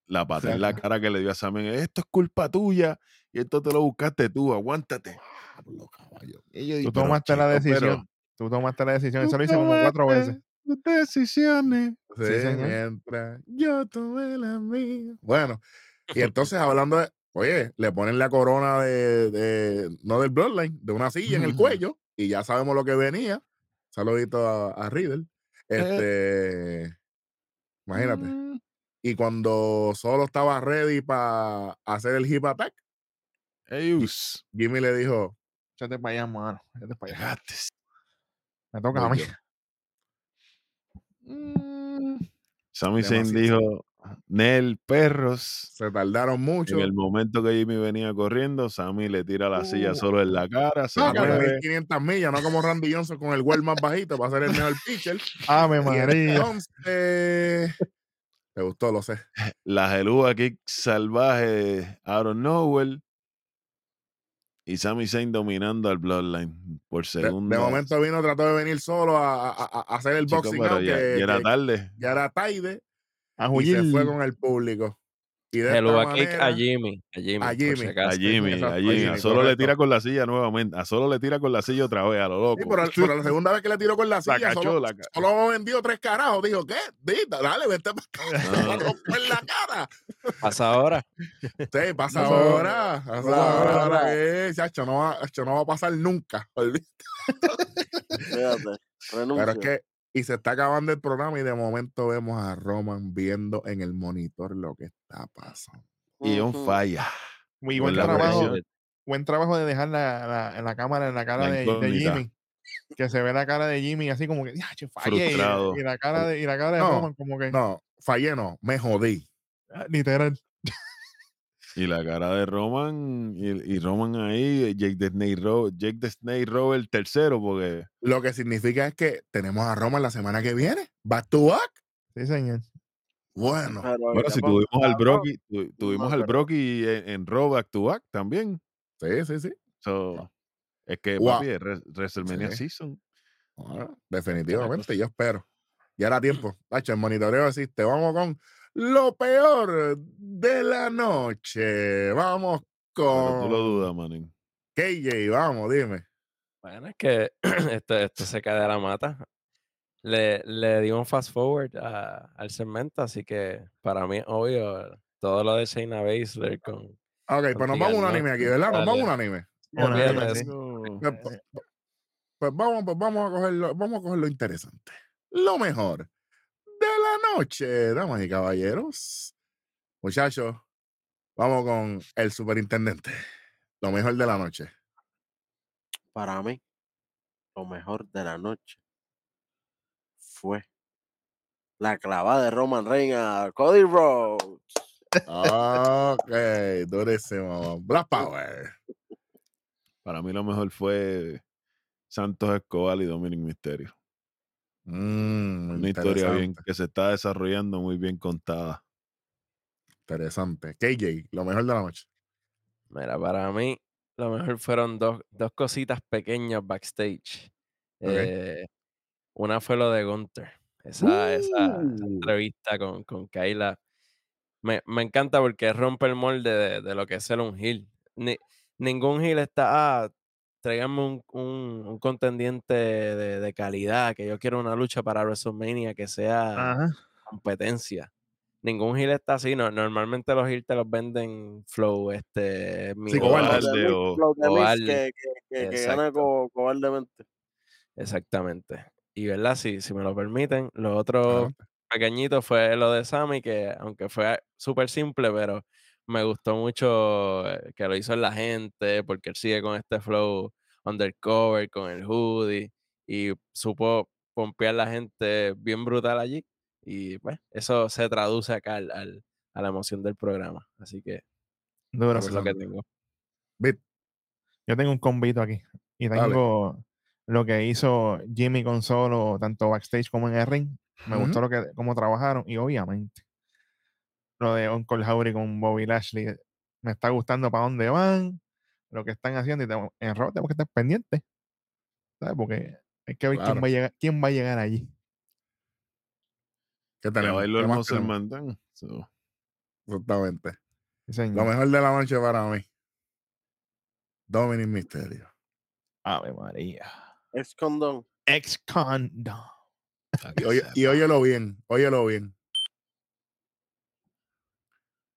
la pata en la cara que le dio a Samen, esto es culpa tuya y esto te lo buscaste tú, aguántate. Diablo, caballo. Y yo Tú digo, "Pero, tomaste la pero decisión. Tú tomaste la decisión. Eso lo hice como cuatro veces. tus decisiones. Sí, mientras yo tomé la mía. Bueno, y entonces hablando de, oye, le ponen la corona de, de- no del Bloodline, de una silla en el cuello, y ya sabemos lo que venía. Saludito a, a Riddle. Este, imagínate. Mm, Y cuando solo estaba ready para hacer el hip attack, Jimmy le dijo, Échate para allá, mano. Échate para allá. Me toca a mí. [laughs] Mm. Sami Zayn dijo, Nel, perros. Se tardaron mucho. En el momento que Jimmy venía corriendo, Sammy le tira la silla Uh. solo en la cara, se mueve. 1500 millas, no como Randy Johnson con el well más bajito para ser el mejor pitcher. Ave Y María. entonces, te gustó, lo sé. la gelúa kick salvaje of nowhere. Y Sami Zayn dominando al Bloodline por De, segunda. de momento vino, trató de venir solo a, a- a- a hacer el Chico, boxing out, ya, que, ya era que tarde. ya era tarde A y se fue con el público. Y de Hello esta a manera, a Jimmy. A Jimmy. a por si Jimmy, a acaso. A [laughs] Jimmy, a a Jimmy. Jimmy, A solo le tira con la silla nuevamente. A solo le tira con la silla otra vez, a lo loco. Sí, pero, pero la [laughs] segunda vez que le tiró con la La silla, cachó, solo, la ca- solo vendió tres carajos. Dijo, ¿qué? Dita, dale, vente para acá. No. Vamos a romper la cara. Pasa ahora. Sí, pasa Pasa ahora. Pasa ahora. ahora. que, chacho, no va, chacho, no va a pasar nunca. [laughs] olvídate. Fíjate. Renuncio. Pero es que, y se está acabando el programa y de momento vemos a Roman viendo en el monitor lo que está pasando. Y Ujú. falla. Muy buen trabajo. presión. Buen trabajo de dejar la, la, en la cámara en la cara La de, de. Jimmy. Que se ve la cara de Jimmy así como que, "Diache, fallé. Y- Frustrado. Y, la cara de, y la cara de No, Roman como que, No, fallé no, me jodí. ah, literal. Y la cara de Roman, y, y Roman ahí, Jake the Snake Rowe, Jake the Snake Rowe el tercero, porque Lo que significa es que tenemos a Roman la semana que viene. Back to back. Sí, señor. Bueno, Pero bueno, si tuvimos al Brocky, tu- tuvimos al pero- Brocky en, en Raw back to back también. sí, sí, sí. So, es que, Wow. papi, es Re- WrestleMania Sí. Season. Bueno, definitivamente, yo espero. Ya era tiempo. El monitoreo existe. Vamos con lo peor de la noche. Vamos Pero tú lo con dudas, manín. KJ. Vamos, dime. Bueno, es que [clears throat] esto, esto se cae de la mata. Le, le di un fast forward a- al segmento, así que para mí es obvio todo lo de Shayna Baszler con... Ok, pues nos Con vamos a un anime aquí, ¿verdad? Nos vamos a un anime. No. Pues, pues, pues vamos, pues vamos a cogerlo, vamos a coger lo interesante. Lo mejor la noche, damas y caballeros. Muchachos, vamos con el superintendente. Lo mejor de la noche. Para mí, lo mejor de la noche fue la clavada de Roman Reigns a Cody Rhodes. Ok, durísimo. Black [laughs] Power. Para mí lo mejor fue Santos Escobar y Dominic Mysterio. Mm, Una historia bien que se está desarrollando muy bien contada. Interesante. KJ, lo mejor de la noche. Mira, para mí lo mejor fueron dos, dos cositas pequeñas backstage. Eh, una fue lo de Gunther. Esa, esa- esa Uh. entrevista con, con Kayla. Me, me encanta porque rompe el molde de, de lo que es ser un heel. Ni- ningún heel está, ah, tráiganme un, un- un contendiente de, de calidad, que yo quiero una lucha para WrestleMania que sea Ajá. competencia. Ningún heel está así. No, normalmente los heel te los venden flow, este, mi Sí, cobarde. de Cobarde o- que, que, que- que gana co- cobardemente. Exactamente. y verdad, si, si me lo permiten, lo otro Adelante. pequeñito fue lo de Sammy, que aunque fue súper simple, pero me gustó mucho eh, que lo hizo en la gente, porque él sigue con este flow undercover, con el hoodie, y supo pompear la gente bien brutal allí. Y pues eso se traduce acá al, al- a la emoción del programa. Así que Duro. eso es lo que tengo. Yo tengo un combito aquí. Y Dale. tengo lo que hizo Jimmy con Solo, tanto backstage como en el ring. Me gustó lo que, cómo trabajaron. Y obviamente, lo de Uncle Howry con Bobby Lashley. Me está gustando para dónde van, lo que están haciendo. Y tengo- en Raw tenemos que estar pendientes. ¿Sabes? Porque hay que ver Claro. quién, va a llegar, quién va a llegar allí. ¿qué tenemos? el ¿Qué más Muscle tenemos? Man Dan, so, Exactamente. Sí. Lo mejor de la noche para mí. Dominic Mysterio. Ave María. Ex condón. Ex Y, oye, y óyelo bien, óyelo bien.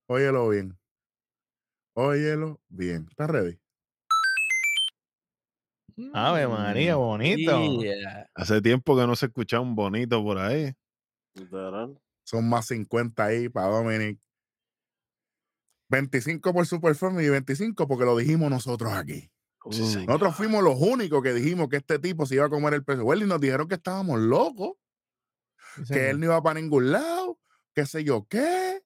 Óyelo bien. Óyelo bien. ¿Estás ready? Ave María, Mm, bonito. Yeah. Hace tiempo que no se escuchaba un bonito por ahí. Literal. Son más 50 ahí para Dominic. 25 por Superform y 25 porque lo dijimos nosotros aquí. Sí, Uh, señor. Nosotros fuimos los únicos que dijimos que este tipo se iba a comer el peso. Well, y nos dijeron que estábamos locos, Sí, que señor. él no iba para ningún lado, qué sé yo qué.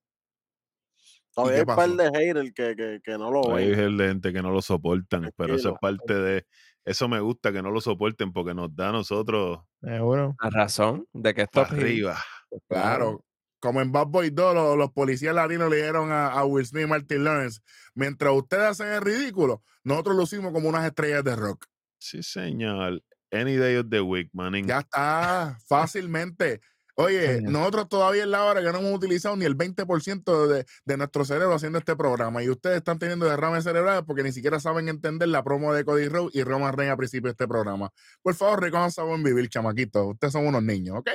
Todavía hay un par de haters que, que, que no lo Hay ven. gente que no lo soportan, pero eso es parte de. Eso me gusta que no lo soporten porque nos da a nosotros Seguro. La razón de que esto arriba. Pues Claro. Como en Bad Boy 2, los, los policías latinos le dieron a, a Will Smith y Martin Lawrence. Mientras ustedes hacen el ridículo, nosotros lucimos como unas estrellas de rock. Sí, señor. Any day of the week, manín. Ya está, fácilmente. Oye, nosotros todavía en la hora que no hemos utilizado ni el 20% de, de nuestro cerebro haciendo este programa y ustedes están teniendo derrames cerebrales porque ni siquiera saben entender la promo de Cody Rhodes y Roman Reigns a principio de este programa. Por favor, recojan buen vivir, chamaquitos. Ustedes son unos niños, ¿ok?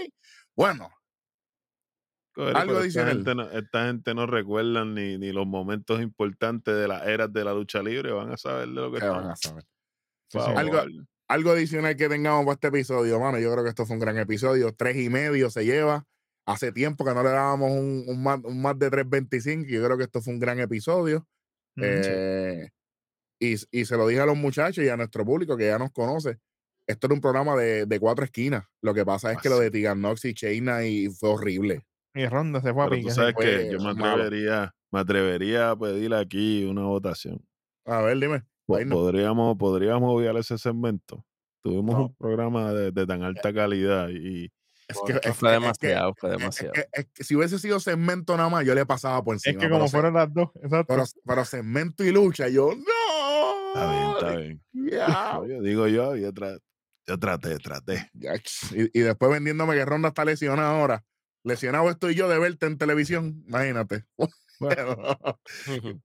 Bueno, algo. Esta gente, no, esta gente no recuerdan ni, ni los momentos importantes de las eras de la lucha libre. Van a saber de lo que ¿qué van a saber? Sí. Algo-. Algo adicional que tengamos para este episodio, mano. Yo creo que esto fue un gran episodio. Tres y medio se lleva. Hace tiempo que no le dábamos un, un más, un más de 3.25. y Yo creo que esto fue un gran episodio. Mm, Eh, y, y se lo dije a los muchachos y a nuestro público que ya nos conoce. Esto era un programa de, de cuatro esquinas. Lo que pasa es que lo de Tigan Nox y Chaina y fue horrible. Y Ronda se fue a Pero tú sabes que yo me malo. atrevería, me atrevería a pedir aquí una votación. A ver, dime. Podríamos, podríamos obviar ese segmento. Tuvimos No. un programa de, de tan alta calidad y Es Bueno, que, es fue que- es que- demasiado, fue es demasiado. que- es que si hubiese sido segmento nada más, yo le pasaba por Es encima. que pero como fueron las dos, exacto. pero, pero segmento y lucha, yo no. está bien, está bien. Ya. Yo digo yo, yo, tra- yo traté, traté. Y, y después vendiéndome que Ronda está lesionada ahora. Lesionado estoy yo de verte en televisión. Imagínate. [laughs] [laughs]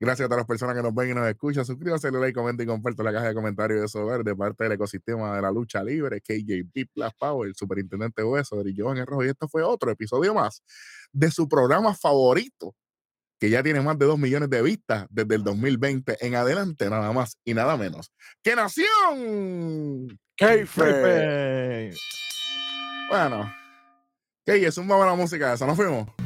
Gracias a todas las personas que nos ven y nos escuchan. Suscríbase, le like, comenta y comparte la caja de comentarios de eso verde, parte del ecosistema de la lucha libre, KJP Plus Power, el superintendente Hueso, y Joan el Rojo. Y esto fue otro episodio más de su programa favorito, que ya tiene más de 2 millones de vistas desde el 2020 en adelante, nada más y nada menos. ¡Que Nación! Pepe. Bueno, ¿qué? Es un la música esa, ¿nos fuimos?